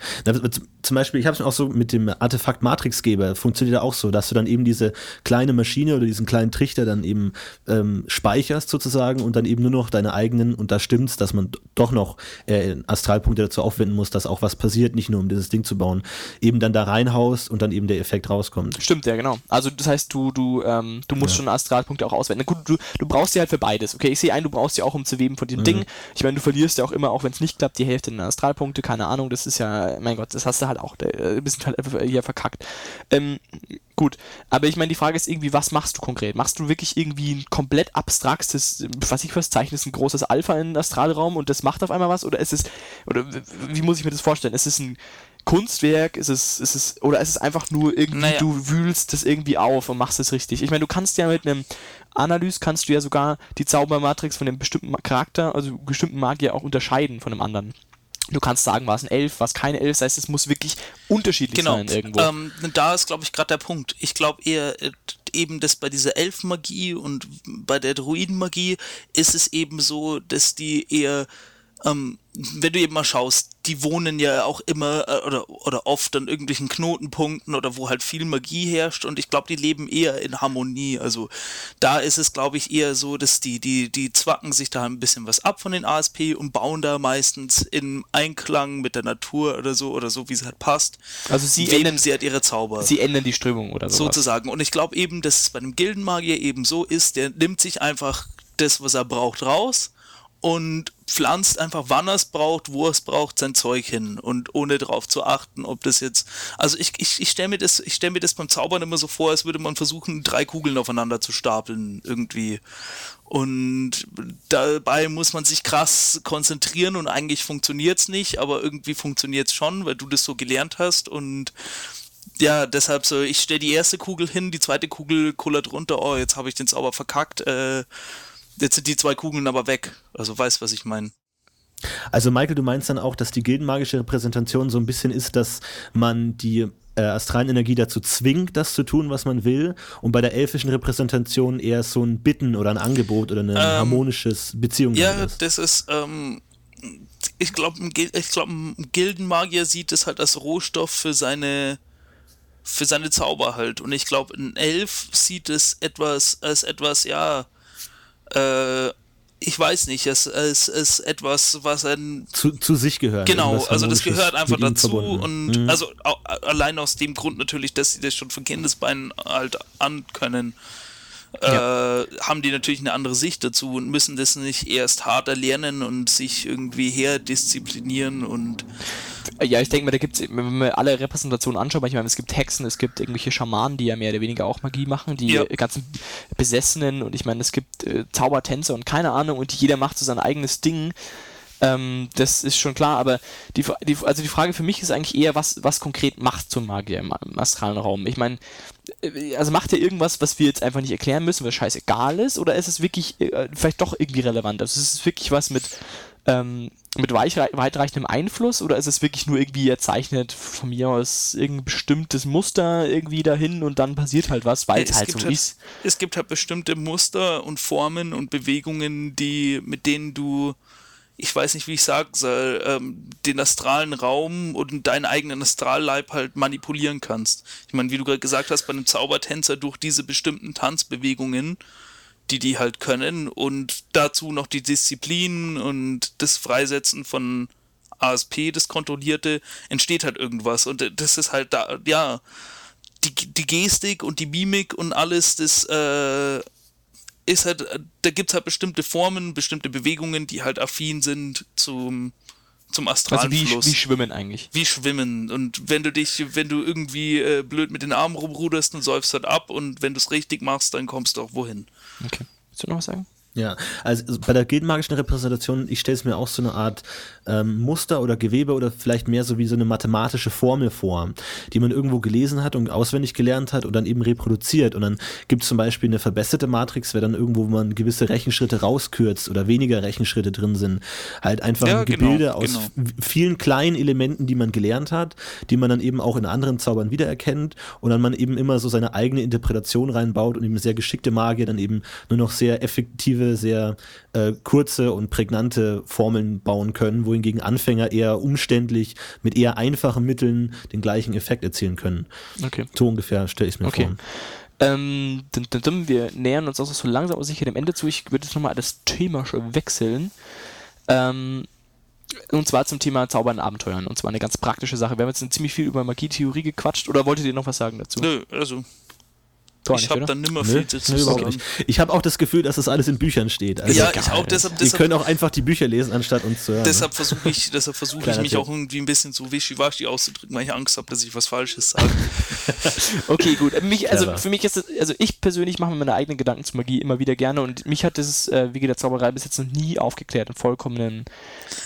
Zum Beispiel, ich habe es auch so mit dem Artefakt Matrixgeber, funktioniert ja auch so, dass du dann eben diese kleine Maschine oder diesen kleinen Trichter dann eben ähm, speicherst sozusagen und dann eben nur noch deine eigenen, und da stimmt's, dass man doch noch äh, Astralpunkte dazu aufwenden muss, dass auch was passiert, nicht nur um dieses Ding zu bauen, eben dann da reinhaust und dann eben der Effekt rauskommt. Stimmt, ja, genau. Also das heißt, du, du, ähm, du musst ja. schon Astralpunkte auch auswenden. Gut, du, du brauchst sie halt für beides. Okay, ich sehe ein, du brauchst sie auch um zu weben von diesem mhm. Ding. Ich meine, du verlierst ja auch immer, auch wenn es nicht klappt, die Hälfte der Astralpunkte, keine Ahnung, das ist ja, mein Gott, das hast du halt auch äh, bisschen halt hier verkackt. Ähm, gut, aber ich meine, die Frage ist irgendwie, was machst du konkret? Machst du wirklich irgendwie ein komplett abstraktes, was ich was zeichnest, ein großes Alpha in den Astralraum und das macht auf einmal was? Oder ist es, oder wie muss ich mir das vorstellen? Ist es ein Kunstwerk? Ist es, ist es, oder ist es einfach nur irgendwie, naja. du wühlst das irgendwie auf und machst es richtig? Ich meine, du kannst ja mit einem Analyse kannst du ja sogar die Zaubermatrix von einem bestimmten Charakter, also bestimmten Magier auch unterscheiden von einem anderen. Du kannst sagen, war es ein Elf, war es kein Elf, das heißt, es muss wirklich unterschiedlich genau. sein irgendwo. Ähm, da ist, glaube ich, gerade der Punkt. Ich glaube eher äh, eben, dass bei dieser Elfenmagie und bei der Druidenmagie ist es eben so, dass die eher ähm, wenn du eben mal schaust, die wohnen ja auch immer äh, oder, oder oft an irgendwelchen Knotenpunkten oder wo halt viel Magie herrscht und ich glaube, die leben eher in Harmonie. Also da ist es, glaube ich, eher so, dass die, die, die zwacken sich da ein bisschen was ab von den ASP und bauen da meistens im Einklang mit der Natur oder so oder so, wie es halt passt. Also sie ändern sie halt ihre Zauber. Sie ändern die Strömung oder so. Sozusagen. Und ich glaube eben, dass es bei einem Gildenmagier eben so ist, der nimmt sich einfach das, was er braucht, raus und pflanzt einfach, wann er es braucht, wo er es braucht, sein Zeug hin und ohne darauf zu achten, ob das jetzt. Also ich, ich, ich stelle mir das, mir das beim Zaubern immer so vor, als würde man versuchen, drei Kugeln aufeinander zu stapeln irgendwie. Und dabei muss man sich krass konzentrieren und eigentlich funktioniert es nicht, aber irgendwie funktioniert es schon, weil du das so gelernt hast und ja, deshalb so, ich stelle die erste Kugel hin, die zweite Kugel kullert runter, oh, jetzt habe ich den Zauber verkackt, äh, Jetzt sind die zwei Kugeln aber weg. Also weißt, was ich meine. Also Michael, du meinst dann auch, dass die gildenmagische Repräsentation so ein bisschen ist, dass man die äh, astralen Energie dazu zwingt, das zu tun, was man will, und bei der elfischen Repräsentation eher so ein Bitten oder ein Angebot oder eine ähm, harmonisches Beziehung. Ja, ist. das ist, ähm, ich glaube, ich glaub, ein Gildenmagier sieht es halt als Rohstoff für seine für seine Zauber halt. Und ich glaube, ein Elf sieht es etwas als etwas, ja, äh, ich weiß nicht, es, es ist etwas, was ein. Zu, zu sich gehört. Genau, also das gehört einfach dazu und mhm. also allein aus dem Grund natürlich, dass sie das schon von Kindesbeinen halt ankönnen. Ja. Äh, haben die natürlich eine andere Sicht dazu und müssen das nicht erst hart erlernen und sich irgendwie her disziplinieren und Ja, ich denke mal, da gibt es, wenn man alle Repräsentationen anschaut, manchmal, es gibt Hexen, es gibt irgendwelche Schamanen, die ja mehr oder weniger auch Magie machen, die Ja. ganzen Besessenen und ich meine, es gibt äh, Zaubertänzer und keine Ahnung und jeder macht so sein eigenes Ding. Ähm, das ist schon klar, aber die, die, also die Frage für mich ist eigentlich eher, was, was konkret macht zum Magier im, im astralen Raum? Ich meine, äh, also macht er irgendwas, was wir jetzt einfach nicht erklären müssen, was scheißegal ist, oder ist es wirklich äh, vielleicht doch irgendwie relevant? Also ist es wirklich was mit, ähm, mit weitreichendem Einfluss oder ist es wirklich nur irgendwie, er zeichnet von mir aus irgendein bestimmtes Muster irgendwie dahin und dann passiert halt was, weil es Es halt so halt- ist? Es gibt halt bestimmte Muster und Formen und Bewegungen, die, mit denen du, ich weiß nicht, wie ich sagen soll, ähm, den astralen Raum und deinen eigenen Astralleib halt manipulieren kannst. Ich meine, wie du gerade gesagt hast, bei einem Zaubertänzer durch diese bestimmten Tanzbewegungen, die die halt können und dazu noch die Disziplin und das Freisetzen von ASP, das Kontrollierte, entsteht halt irgendwas. Und das ist halt da, ja, die, die Gestik und die Mimik und alles, das äh, ist halt, da gibt es halt bestimmte Formen, bestimmte Bewegungen, die halt affin sind zum, zum astralen Also wie, Fluss. wie Schwimmen eigentlich. wie Schwimmen. Und wenn du dich, wenn du irgendwie äh, blöd mit den Armen rumruderst, dann säufst halt ab und wenn du es richtig machst, dann kommst du auch wohin. Okay. Willst du noch was sagen? Ja, also bei der gildenmagischen Repräsentation, ich stelle es mir auch so eine Art ähm, Muster oder Gewebe oder vielleicht mehr so wie so eine mathematische Formel vor, die man irgendwo gelesen hat und auswendig gelernt hat und dann eben reproduziert. Und dann gibt es zum Beispiel eine verbesserte Matrix, wäre dann irgendwo, wo man gewisse Rechenschritte rauskürzt oder weniger Rechenschritte drin sind. Halt einfach Ja, ein genau, Gebilde aus genau. vielen kleinen Elementen, die man gelernt hat, die man dann eben auch in anderen Zaubern wiedererkennt und dann man eben immer so seine eigene Interpretation reinbaut und eben sehr geschickte Magier dann eben nur noch sehr effektive, sehr äh, kurze und prägnante Formeln bauen können, wohingegen Anfänger eher umständlich mit eher einfachen Mitteln den gleichen Effekt erzielen können. Okay. So ungefähr stelle ich es mir Okay. vor. Ähm, dum, dum, dum, wir nähern uns auch so langsam aber sicher dem Ende zu. Ich würde jetzt nochmal das Thema schon wechseln. Ähm, und zwar zum Thema Zaubern und Abenteuern. Und zwar eine ganz praktische Sache. Wir haben jetzt ziemlich viel über Magietheorie gequatscht. Oder wolltet ihr noch was sagen dazu? Nö, also Doch ich habe dann nimmer viel dazu zu überhaupt sagen. Ich habe auch das Gefühl, dass das alles in Büchern steht. Also Ja, egal. ich auch, deshalb, Ihr deshalb könnt auch einfach die Bücher lesen, anstatt uns zu hören. Deshalb versuche ich, deshalb versuche ich mich Tipp. auch irgendwie ein bisschen so wischiwaschi auszudrücken, weil ich Angst habe, dass ich was Falsches sage. [LAUGHS] Okay, gut. Mich, also Clever. für mich ist es, also ich persönlich mache mir meine eigenen Gedanken zu Magie immer wieder gerne und mich hat dieses äh, Wege der Zauberei bis jetzt noch nie aufgeklärt im vollkommenen.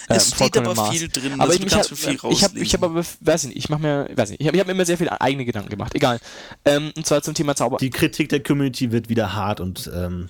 Äh, Es steht vollkommenen aber Maß. viel drin, aber also ich, hab, ich habe, ich habe aber, weiß ich nicht, ich mache mir, weiß nicht, ich habe hab mir immer sehr viel eigene Gedanken gemacht. Egal. Ähm, und zwar zum Thema Zauber. die Kritik der Community wird wieder hart und ähm,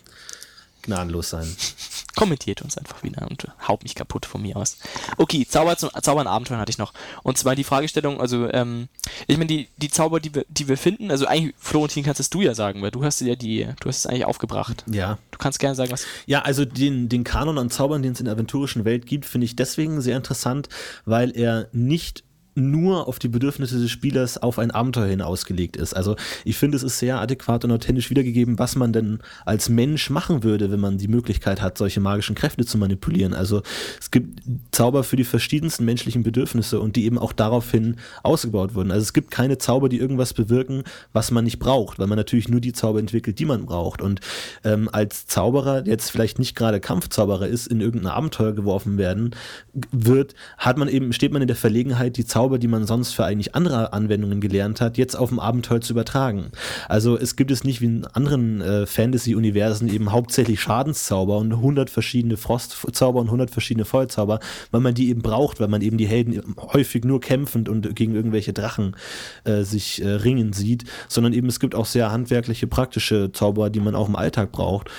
gnadenlos sein. [LAUGHS] kommentiert uns einfach wieder und haut mich kaputt von mir aus. Okay, Zauber zum Zauber und Abenteuern hatte ich noch. Und zwar die Fragestellung, also, ähm, ich meine, die, die Zauber, die wir, die wir finden, also eigentlich, Florentin, kannst es du ja sagen, weil du hast ja die, du hast es eigentlich aufgebracht. Ja. Du kannst gerne sagen, was. Ja, also den, den Kanon an Zaubern, den es in der aventurischen Welt gibt, finde ich deswegen sehr interessant, weil er nicht nur auf die Bedürfnisse des Spielers auf ein Abenteuer hin ausgelegt ist. Also ich finde, es ist sehr adäquat und authentisch wiedergegeben, was man denn als Mensch machen würde, wenn man die Möglichkeit hat, solche magischen Kräfte zu manipulieren. Also es gibt Zauber für die verschiedensten menschlichen Bedürfnisse und die eben auch daraufhin ausgebaut wurden. Also es gibt keine Zauber, die irgendwas bewirken, was man nicht braucht, weil man natürlich nur die Zauber entwickelt, die man braucht. Und ähm, als Zauberer, der jetzt vielleicht nicht gerade Kampfzauberer ist, in irgendein Abenteuer geworfen werden wird, hat man eben, steht man in der Verlegenheit, die Zauber, die man sonst für eigentlich andere Anwendungen gelernt hat, jetzt auf ein Abenteuer zu übertragen. Also es gibt es nicht wie in anderen äh, Fantasy-Universen eben hauptsächlich Schadenszauber und 100 verschiedene Frostzauber und 100 verschiedene Feuerzauber, weil man die eben braucht, weil man eben die Helden häufig nur kämpfend und gegen irgendwelche Drachen äh, sich äh, ringen sieht, sondern eben es gibt auch sehr handwerkliche, praktische Zauber, die man auch im Alltag braucht.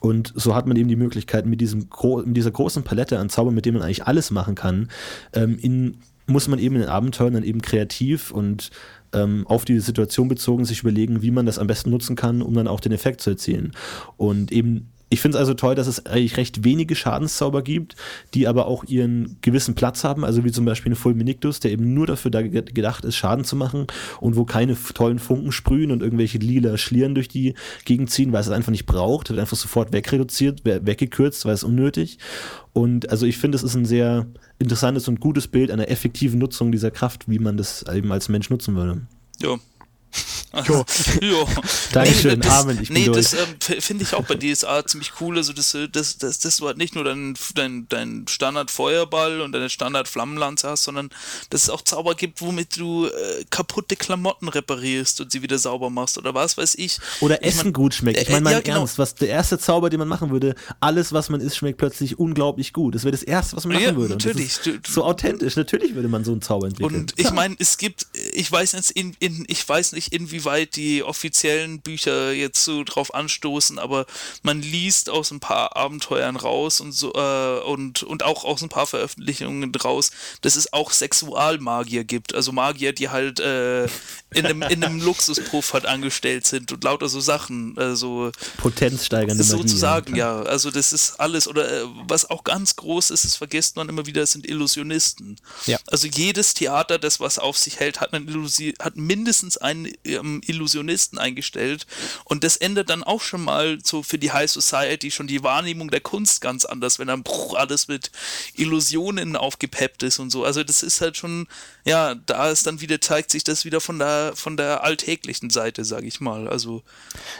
Und so hat man eben die Möglichkeit, mit, diesem mit dieser großen Palette an Zaubern, mit dem man eigentlich alles machen kann, ähm, in, muss man eben in den Abenteuern dann eben kreativ und ähm, auf die Situation bezogen sich überlegen, wie man das am besten nutzen kann, um dann auch den Effekt zu erzielen. Und eben ich finde es also toll, dass es eigentlich recht wenige Schadenszauber gibt, die aber auch ihren gewissen Platz haben, also wie zum Beispiel ein Fulminictus, der eben nur dafür da ge- gedacht ist, Schaden zu machen und wo keine tollen Funken sprühen und irgendwelche lila Schlieren durch die Gegend ziehen, weil es einfach nicht braucht, wird einfach sofort wegreduziert, we- weggekürzt, weil es unnötig. Und also ich finde, es ist ein sehr interessantes und gutes Bild einer effektiven Nutzung dieser Kraft, wie man das eben als Mensch nutzen würde. Ja, [LAUGHS] Jo. jo. [LAUGHS] Dankeschön, das, Amen. Ich nee, das ähm, finde ich auch bei DSA [LAUGHS] ziemlich cool. Also, das, äh, das, das, das du halt nicht nur dein, dein, dein Standard-Feuerball und deine Standard-Flammenlanze hast, sondern dass es auch Zauber gibt, womit du äh, kaputte Klamotten reparierst und sie wieder sauber machst oder was weiß ich. Oder ich Essen mein, gut schmeckt. Ich meine, mein ja, genau. Ernst, was der erste Zauber, den man machen würde, alles, was man isst, schmeckt plötzlich unglaublich gut. Das wäre das erste, was man machen ja, würde. Natürlich. so authentisch. Natürlich würde man so einen Zauber entwickeln. Und ich meine, es gibt, ich weiß nicht, in, in, ich weiß nicht, inwiefern inwieweit die offiziellen Bücher jetzt so drauf anstoßen, aber man liest aus ein paar Abenteuern raus und so äh, und, und auch aus ein paar Veröffentlichungen raus, dass es auch Sexualmagier gibt. Also Magier, die halt äh, in einem, in einem [LAUGHS] Luxuspuff halt angestellt sind und lauter so Sachen. Also Potenzsteigernde Magie. Sozusagen, ja. Also das ist alles. Oder äh, was auch ganz groß ist, das vergisst man immer wieder, sind Illusionisten. Ja. Also jedes Theater, das was auf sich hält, hat, einen Illusi hat mindestens einen ähm, Illusionisten eingestellt. Und das ändert dann auch schon mal so für die High Society schon die Wahrnehmung der Kunst ganz anders, wenn dann bruch, alles mit Illusionen aufgepeppt ist und so. Also das ist halt schon, ja, da ist dann wieder, zeigt sich das wieder von der, von der alltäglichen Seite, sage ich mal. Also.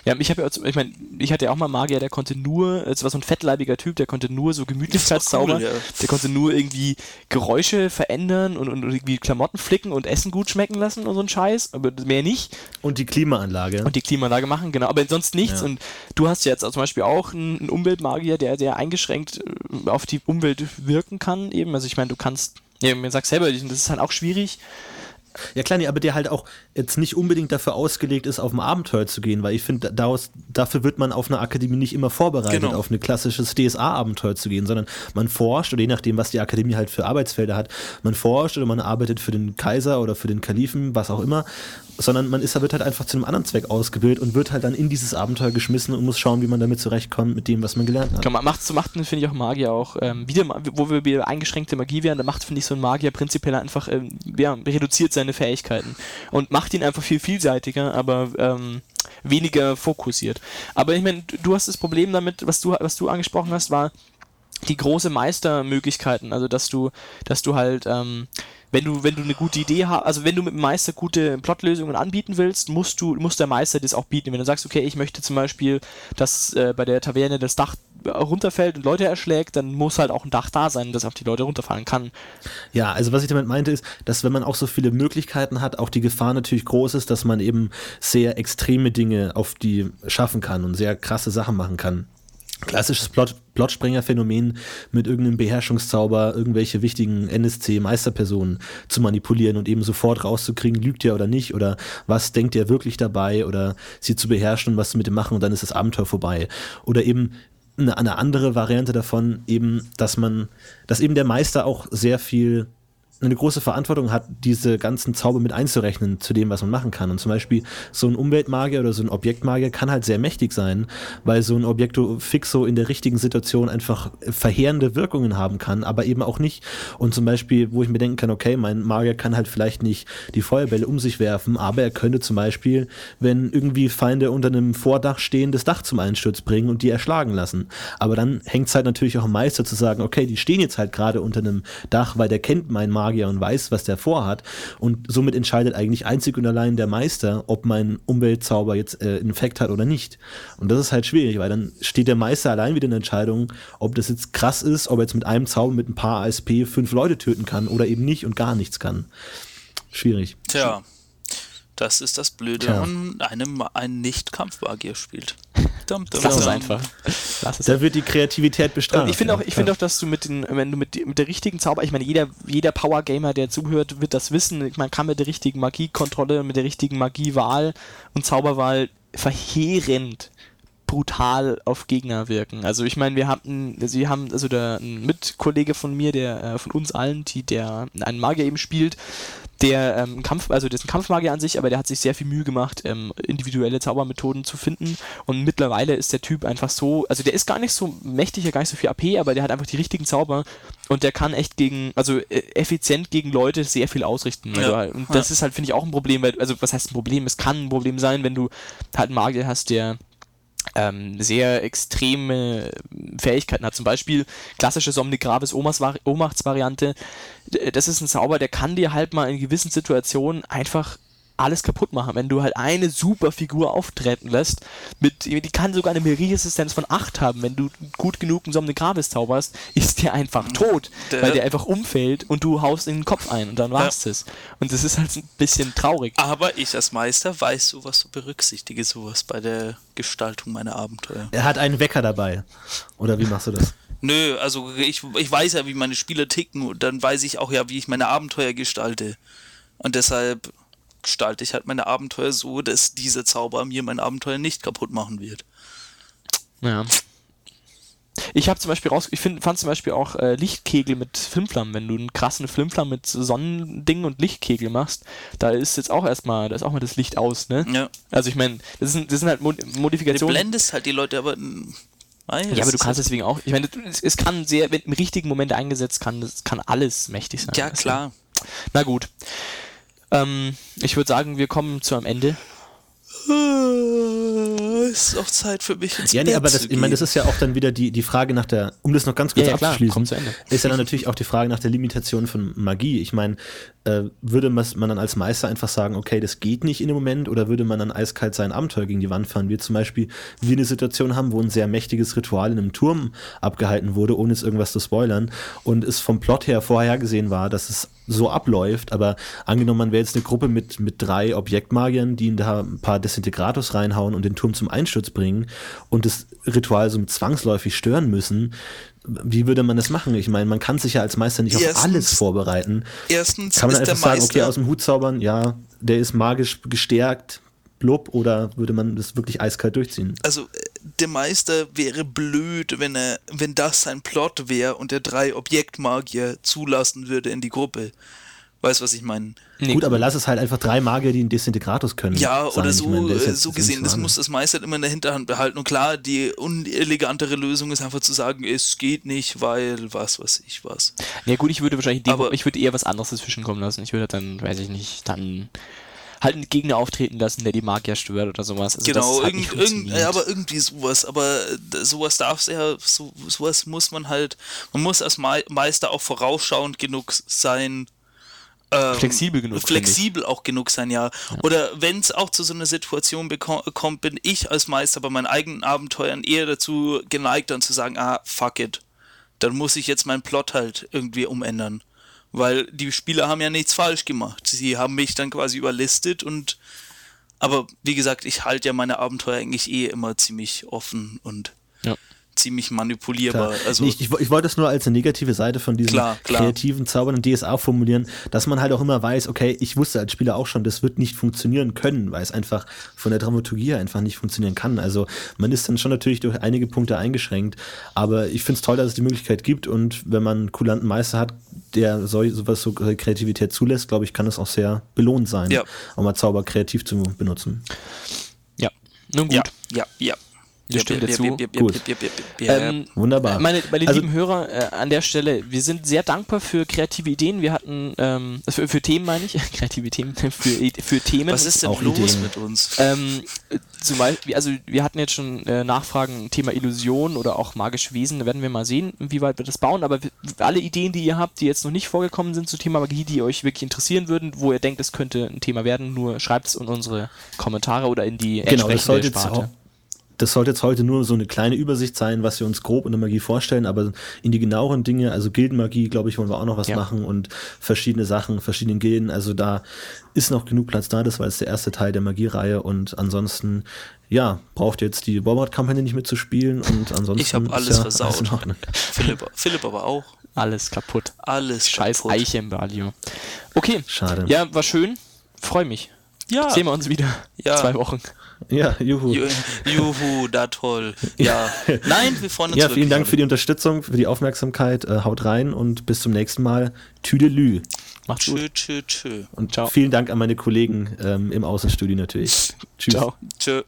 Ja, ich habe ja, ich meine, ich hatte ja auch mal Magier, der konnte nur, es war so ein fettleibiger Typ, der konnte nur so Gemütlichkeitszauber, cool, ja. der konnte nur irgendwie Geräusche verändern und, und irgendwie Klamotten flicken und Essen gut schmecken lassen und so ein Scheiß, aber mehr nicht. Und die Klimaanlage. Und die Klimaanlage machen, genau, aber sonst nichts. Ja. Und du hast jetzt zum Beispiel auch einen Umweltmagier, der sehr eingeschränkt äh, auf die Umwelt wirken kann, eben. Also ich meine, du kannst, ja, mir sagst selber, das ist halt auch schwierig. Ja klar, nee, aber der halt auch jetzt nicht unbedingt dafür ausgelegt ist, auf ein Abenteuer zu gehen, weil ich finde, dafür wird man auf einer Akademie nicht immer vorbereitet, genau. auf ein klassisches DSA-Abenteuer zu gehen, sondern man forscht oder je nachdem, was die Akademie halt für Arbeitsfelder hat, man forscht oder man arbeitet für den Kaiser oder für den Kalifen, was auch immer sondern man ist, wird halt einfach zu einem anderen Zweck ausgebildet und wird halt dann in dieses Abenteuer geschmissen und muss schauen, wie man damit zurechtkommt mit dem, was man gelernt hat. Genau, macht zu machten finde ich auch Magier auch, ähm, wieder, wo wir wieder eingeschränkte Magie wären, da macht, finde ich, so ein Magier prinzipiell einfach, ähm, ja, reduziert seine Fähigkeiten und macht ihn einfach viel vielseitiger, aber ähm, weniger fokussiert. Aber ich meine, du hast das Problem damit, was du, was du angesprochen hast, war die große Meistermöglichkeiten, also dass du, dass du halt ähm, wenn du, wenn du eine gute Idee hast, also wenn du mit dem Meister gute Plotlösungen anbieten willst, musst du, muss der Meister das auch bieten. Wenn du sagst, okay, ich möchte zum Beispiel, dass äh, bei der Taverne das Dach runterfällt und Leute erschlägt, dann muss halt auch ein Dach da sein, das auf die Leute runterfallen kann. Ja, also was ich damit meinte ist, dass wenn man auch so viele Möglichkeiten hat, auch die Gefahr natürlich groß ist, dass man eben sehr extreme Dinge auf die schaffen kann und sehr krasse Sachen machen kann klassisches Plot, Plotspringer-Phänomen mit irgendeinem Beherrschungszauber irgendwelche wichtigen NSC-Meisterpersonen zu manipulieren und eben sofort rauszukriegen, lügt er oder nicht oder was denkt er wirklich dabei oder sie zu beherrschen und was mit dem machen und dann ist das Abenteuer vorbei. Oder eben eine, eine andere Variante davon eben, dass man, dass eben der Meister auch sehr viel eine große Verantwortung hat, diese ganzen Zauber mit einzurechnen zu dem, was man machen kann. Und zum Beispiel so ein Umweltmagier oder so ein Objektmagier kann halt sehr mächtig sein, weil so ein Objekto fixo in der richtigen Situation einfach verheerende Wirkungen haben kann, aber eben auch nicht. Und zum Beispiel, wo ich mir denken kann, okay, mein Magier kann halt vielleicht nicht die Feuerbälle um sich werfen, aber er könnte zum Beispiel, wenn irgendwie Feinde unter einem Vordach stehen, das Dach zum Einsturz bringen und die erschlagen lassen. Aber dann hängt es halt natürlich auch am Meister zu sagen, okay, die stehen jetzt halt gerade unter einem Dach, weil der kennt mein Magier Magier und weiß, was der vorhat. Und somit entscheidet eigentlich einzig und allein der Meister, ob mein Umweltzauber jetzt äh, einen hat oder nicht. Und das ist halt schwierig, weil dann steht der Meister allein wieder in der Entscheidung, ob das jetzt krass ist, ob er jetzt mit einem Zauber mit ein paar ASP fünf Leute töten kann oder eben nicht und gar nichts kann. Schwierig. Tja. Das ist das Blöde, Tja. wenn man einem einen Nicht-Kampfmagier spielt. Dum, dum, Lass es einfach. Lass es da wird die Kreativität bestraft. Ich finde auch, ich find auch, dass du mit, den, wenn du mit, mit der richtigen Zauber, ich meine, jeder, jeder Power-Gamer, der zuhört, wird das wissen. Man kann mit der richtigen Magiekontrolle, mit der richtigen Magiewahl und Zauberwahl verheerend brutal auf Gegner wirken. Also ich meine, wir hatten, sie haben, also der ein Mitkollege von mir, der äh, von uns allen, die, der einen Magier eben spielt, der ähm, Kampf, also der ist ein Kampfmagier an sich, aber der hat sich sehr viel Mühe gemacht, ähm, individuelle Zaubermethoden zu finden. Und mittlerweile ist der Typ einfach so, also der ist gar nicht so mächtig, ja gar nicht so viel AP, aber der hat einfach die richtigen Zauber und der kann echt gegen, also äh, effizient gegen Leute sehr viel ausrichten. Ja. Also, und das ja. ist halt, finde ich, auch ein Problem, weil, also was heißt ein Problem? Es kann ein Problem sein, wenn du halt einen Magier hast, der ähm, sehr extreme Fähigkeiten hat. Zum Beispiel klassische Somnigravis Ohnmachtsvariante. Das ist ein Zauber, der kann dir halt mal in gewissen Situationen einfach alles kaputt machen. Wenn du halt eine super Figur auftreten lässt, mit, die kann sogar eine Melee-Resistenz von 8 haben. Wenn du gut genug einen Somne Gravis zauberst, ist der einfach tot, Der- weil der einfach umfällt und du haust in den Kopf ein und dann war's das. Und das ist halt ein bisschen traurig. Aber ich als Meister weiß sowas, so berücksichtige sowas bei der Gestaltung meiner Abenteuer. Er hat einen Wecker dabei. Oder wie machst du das? Nö, also ich, ich weiß ja, wie meine Spieler ticken und dann weiß ich auch ja, wie ich meine Abenteuer gestalte. Und deshalb gestalte ich halt meine Abenteuer so, dass dieser Zauber mir mein Abenteuer nicht kaputt machen wird. Ja. Ich habe zum Beispiel raus, ich find, fand zum Beispiel auch äh, Lichtkegel mit Flimflam, wenn du einen krassen Flimflam mit Sonnending und Lichtkegel machst, da ist jetzt auch erstmal, da ist auch mal das Licht aus, ne? Ja. Also ich meine, das sind, das sind halt Mod Du Modifikationen. blendest halt die Leute, aber. mm, Nein, Ja, das aber du kannst deswegen auch, ich meine, es, es kann sehr, wenn im richtigen Moment eingesetzt kann, das kann alles mächtig sein. Ja, Also, klar. Na gut. Ähm, ich würde sagen, wir kommen zu einem Ende. Es ist auch Zeit für mich ins Ja, nee, Bett aber das, ich meine, das ist ja auch dann wieder die, die Frage nach der, um das noch ganz kurz Ja, ja, klar, abzuschließen, Ende. ist ja dann natürlich auch die Frage nach der Limitation von Magie. Ich meine, äh, würde man dann als Meister einfach sagen, okay, das geht nicht in dem Moment, oder würde man dann eiskalt sein Abenteuer gegen die Wand fahren? Wir zum Beispiel, wir eine Situation haben, wo ein sehr mächtiges Ritual in einem Turm abgehalten wurde, ohne jetzt irgendwas zu spoilern, und es vom Plot her vorhergesehen war, dass es so abläuft, aber angenommen, man wäre jetzt eine Gruppe mit, mit drei Objektmagiern, die da ein paar Desintegratos reinhauen und den Turm zum Einsturz bringen und das Ritual so zwangsläufig stören müssen, wie würde man das machen? Ich meine, man kann sich ja als Meister nicht auf Erstens- alles vorbereiten. Erstens Kann man einfach sagen, okay, aus dem Hut zaubern, ja, der ist magisch gestärkt, blub, oder würde man das wirklich eiskalt durchziehen? also äh, der Meister wäre blöd, wenn er, wenn das sein Plot wäre und er drei Objektmagier zulassen würde in die Gruppe. Weißt du, was ich meine? Nee, Gut, aber lass es halt einfach drei Magier, die einen Desintegratus können. Ja, sein. oder so, meine, äh, jetzt so gesehen, das muss das Meister immer in der Hinterhand behalten. Und klar, die unelegantere Lösung ist einfach zu sagen, es geht nicht, weil was weiß ich was. Ja gut, ich würde wahrscheinlich, Aber- ich würde eher was anderes dazwischen kommen lassen. Ich würde dann, weiß ich nicht, dann halt einen Gegner auftreten lassen, der die Magier stört oder sowas. Also genau, hat irgend, irgend, ja, aber irgendwie sowas. Aber äh, sowas darf ja, so, sowas muss man halt, man muss als Me Meister auch vorausschauend genug sein. ähm, Flexibel genug. Flexibel auch genug sein, ja. Oder wenn es auch zu so einer Situation kommt, bin ich als Meister bei meinen eigenen Abenteuern eher dazu geneigt, dann zu sagen, ah, fuck it. Dann muss ich jetzt meinen Plot halt irgendwie umändern. Weil die Spieler haben ja nichts falsch gemacht. Sie haben mich dann quasi überlistet und aber wie gesagt, ich halte ja meine Abenteuer eigentlich eh immer ziemlich offen und Ja. Ziemlich manipulierbar. Klar. Also Nee, ich, ich, ich wollte es nur als eine negative Seite von diesem Klar, klar. kreativen Zaubern und DSA formulieren, dass man halt auch immer weiß, okay, ich wusste als Spieler auch schon, das wird nicht funktionieren können, weil es einfach von der Dramaturgie her einfach nicht funktionieren kann. Also man ist dann schon natürlich durch einige Punkte eingeschränkt, aber ich finde es toll, dass es die Möglichkeit gibt und wenn man einen kulanten Meister hat, der so, sowas so Kreativität zulässt, glaube ich, kann es auch sehr belohnt sein, Ja. auch mal Zauber kreativ zu benutzen. ja. Nun gut. ja, ja, ja. Wir stimmen dir zu. Gut. Ähm, Wunderbar. Meine, meine Also- lieben Hörer, äh, an der Stelle, wir sind sehr dankbar für kreative Ideen. Wir hatten, ähm, für, für Themen meine ich, [LAUGHS] kreative Themen, [LAUGHS] für, für Themen. Was ist denn auch los Ideen. mit uns? Ähm, äh, zum Beispiel, also wir hatten jetzt schon äh, Nachfragen, Thema Illusion oder auch magische Wesen, da werden wir mal sehen, wie weit wir das bauen, aber alle Ideen, die ihr habt, die jetzt noch nicht vorgekommen sind zum Thema Magie, die euch wirklich interessieren würden, wo ihr denkt, es könnte ein Thema werden, nur schreibt es in unsere Kommentare oder in die Genau, das sollte, jetzt, auch- das sollte jetzt heute nur so eine kleine Übersicht sein, was wir uns grob unter Magie vorstellen, aber in die genaueren Dinge, also Gildenmagie, glaube ich, wollen wir auch noch was Ja. machen und verschiedene Sachen, verschiedene Gilden, also da ist noch genug Platz da, das war jetzt der erste Teil der Magiereihe und ansonsten, ja, braucht ihr jetzt die Warboard-Kampagne nicht mitzuspielen und ansonsten Ich habe alles ja versaut. in Ordnung. [LAUGHS] Philipp, Philipp aber auch. Alles kaputt. Alles Scheiß kaputt. Eiche im Valio. Okay. Schade. Ja, war schön. Freue mich. Ja, Sehen wir uns wieder. Ja. Zwei Wochen. Ja, juhu. Ju- Juhu, da toll. [LAUGHS] Ja. Nein, wir freuen uns Ja, vielen Dank für die Unterstützung, für die Aufmerksamkeit. Äh, haut rein und bis zum nächsten Mal. Tüdelü. Macht's gut. Tschö, tschö, tschö. Und Ciao. vielen Dank an meine Kollegen ähm, im Außenstudio natürlich. [LAUGHS] Tschüss. Ciao. Tschö.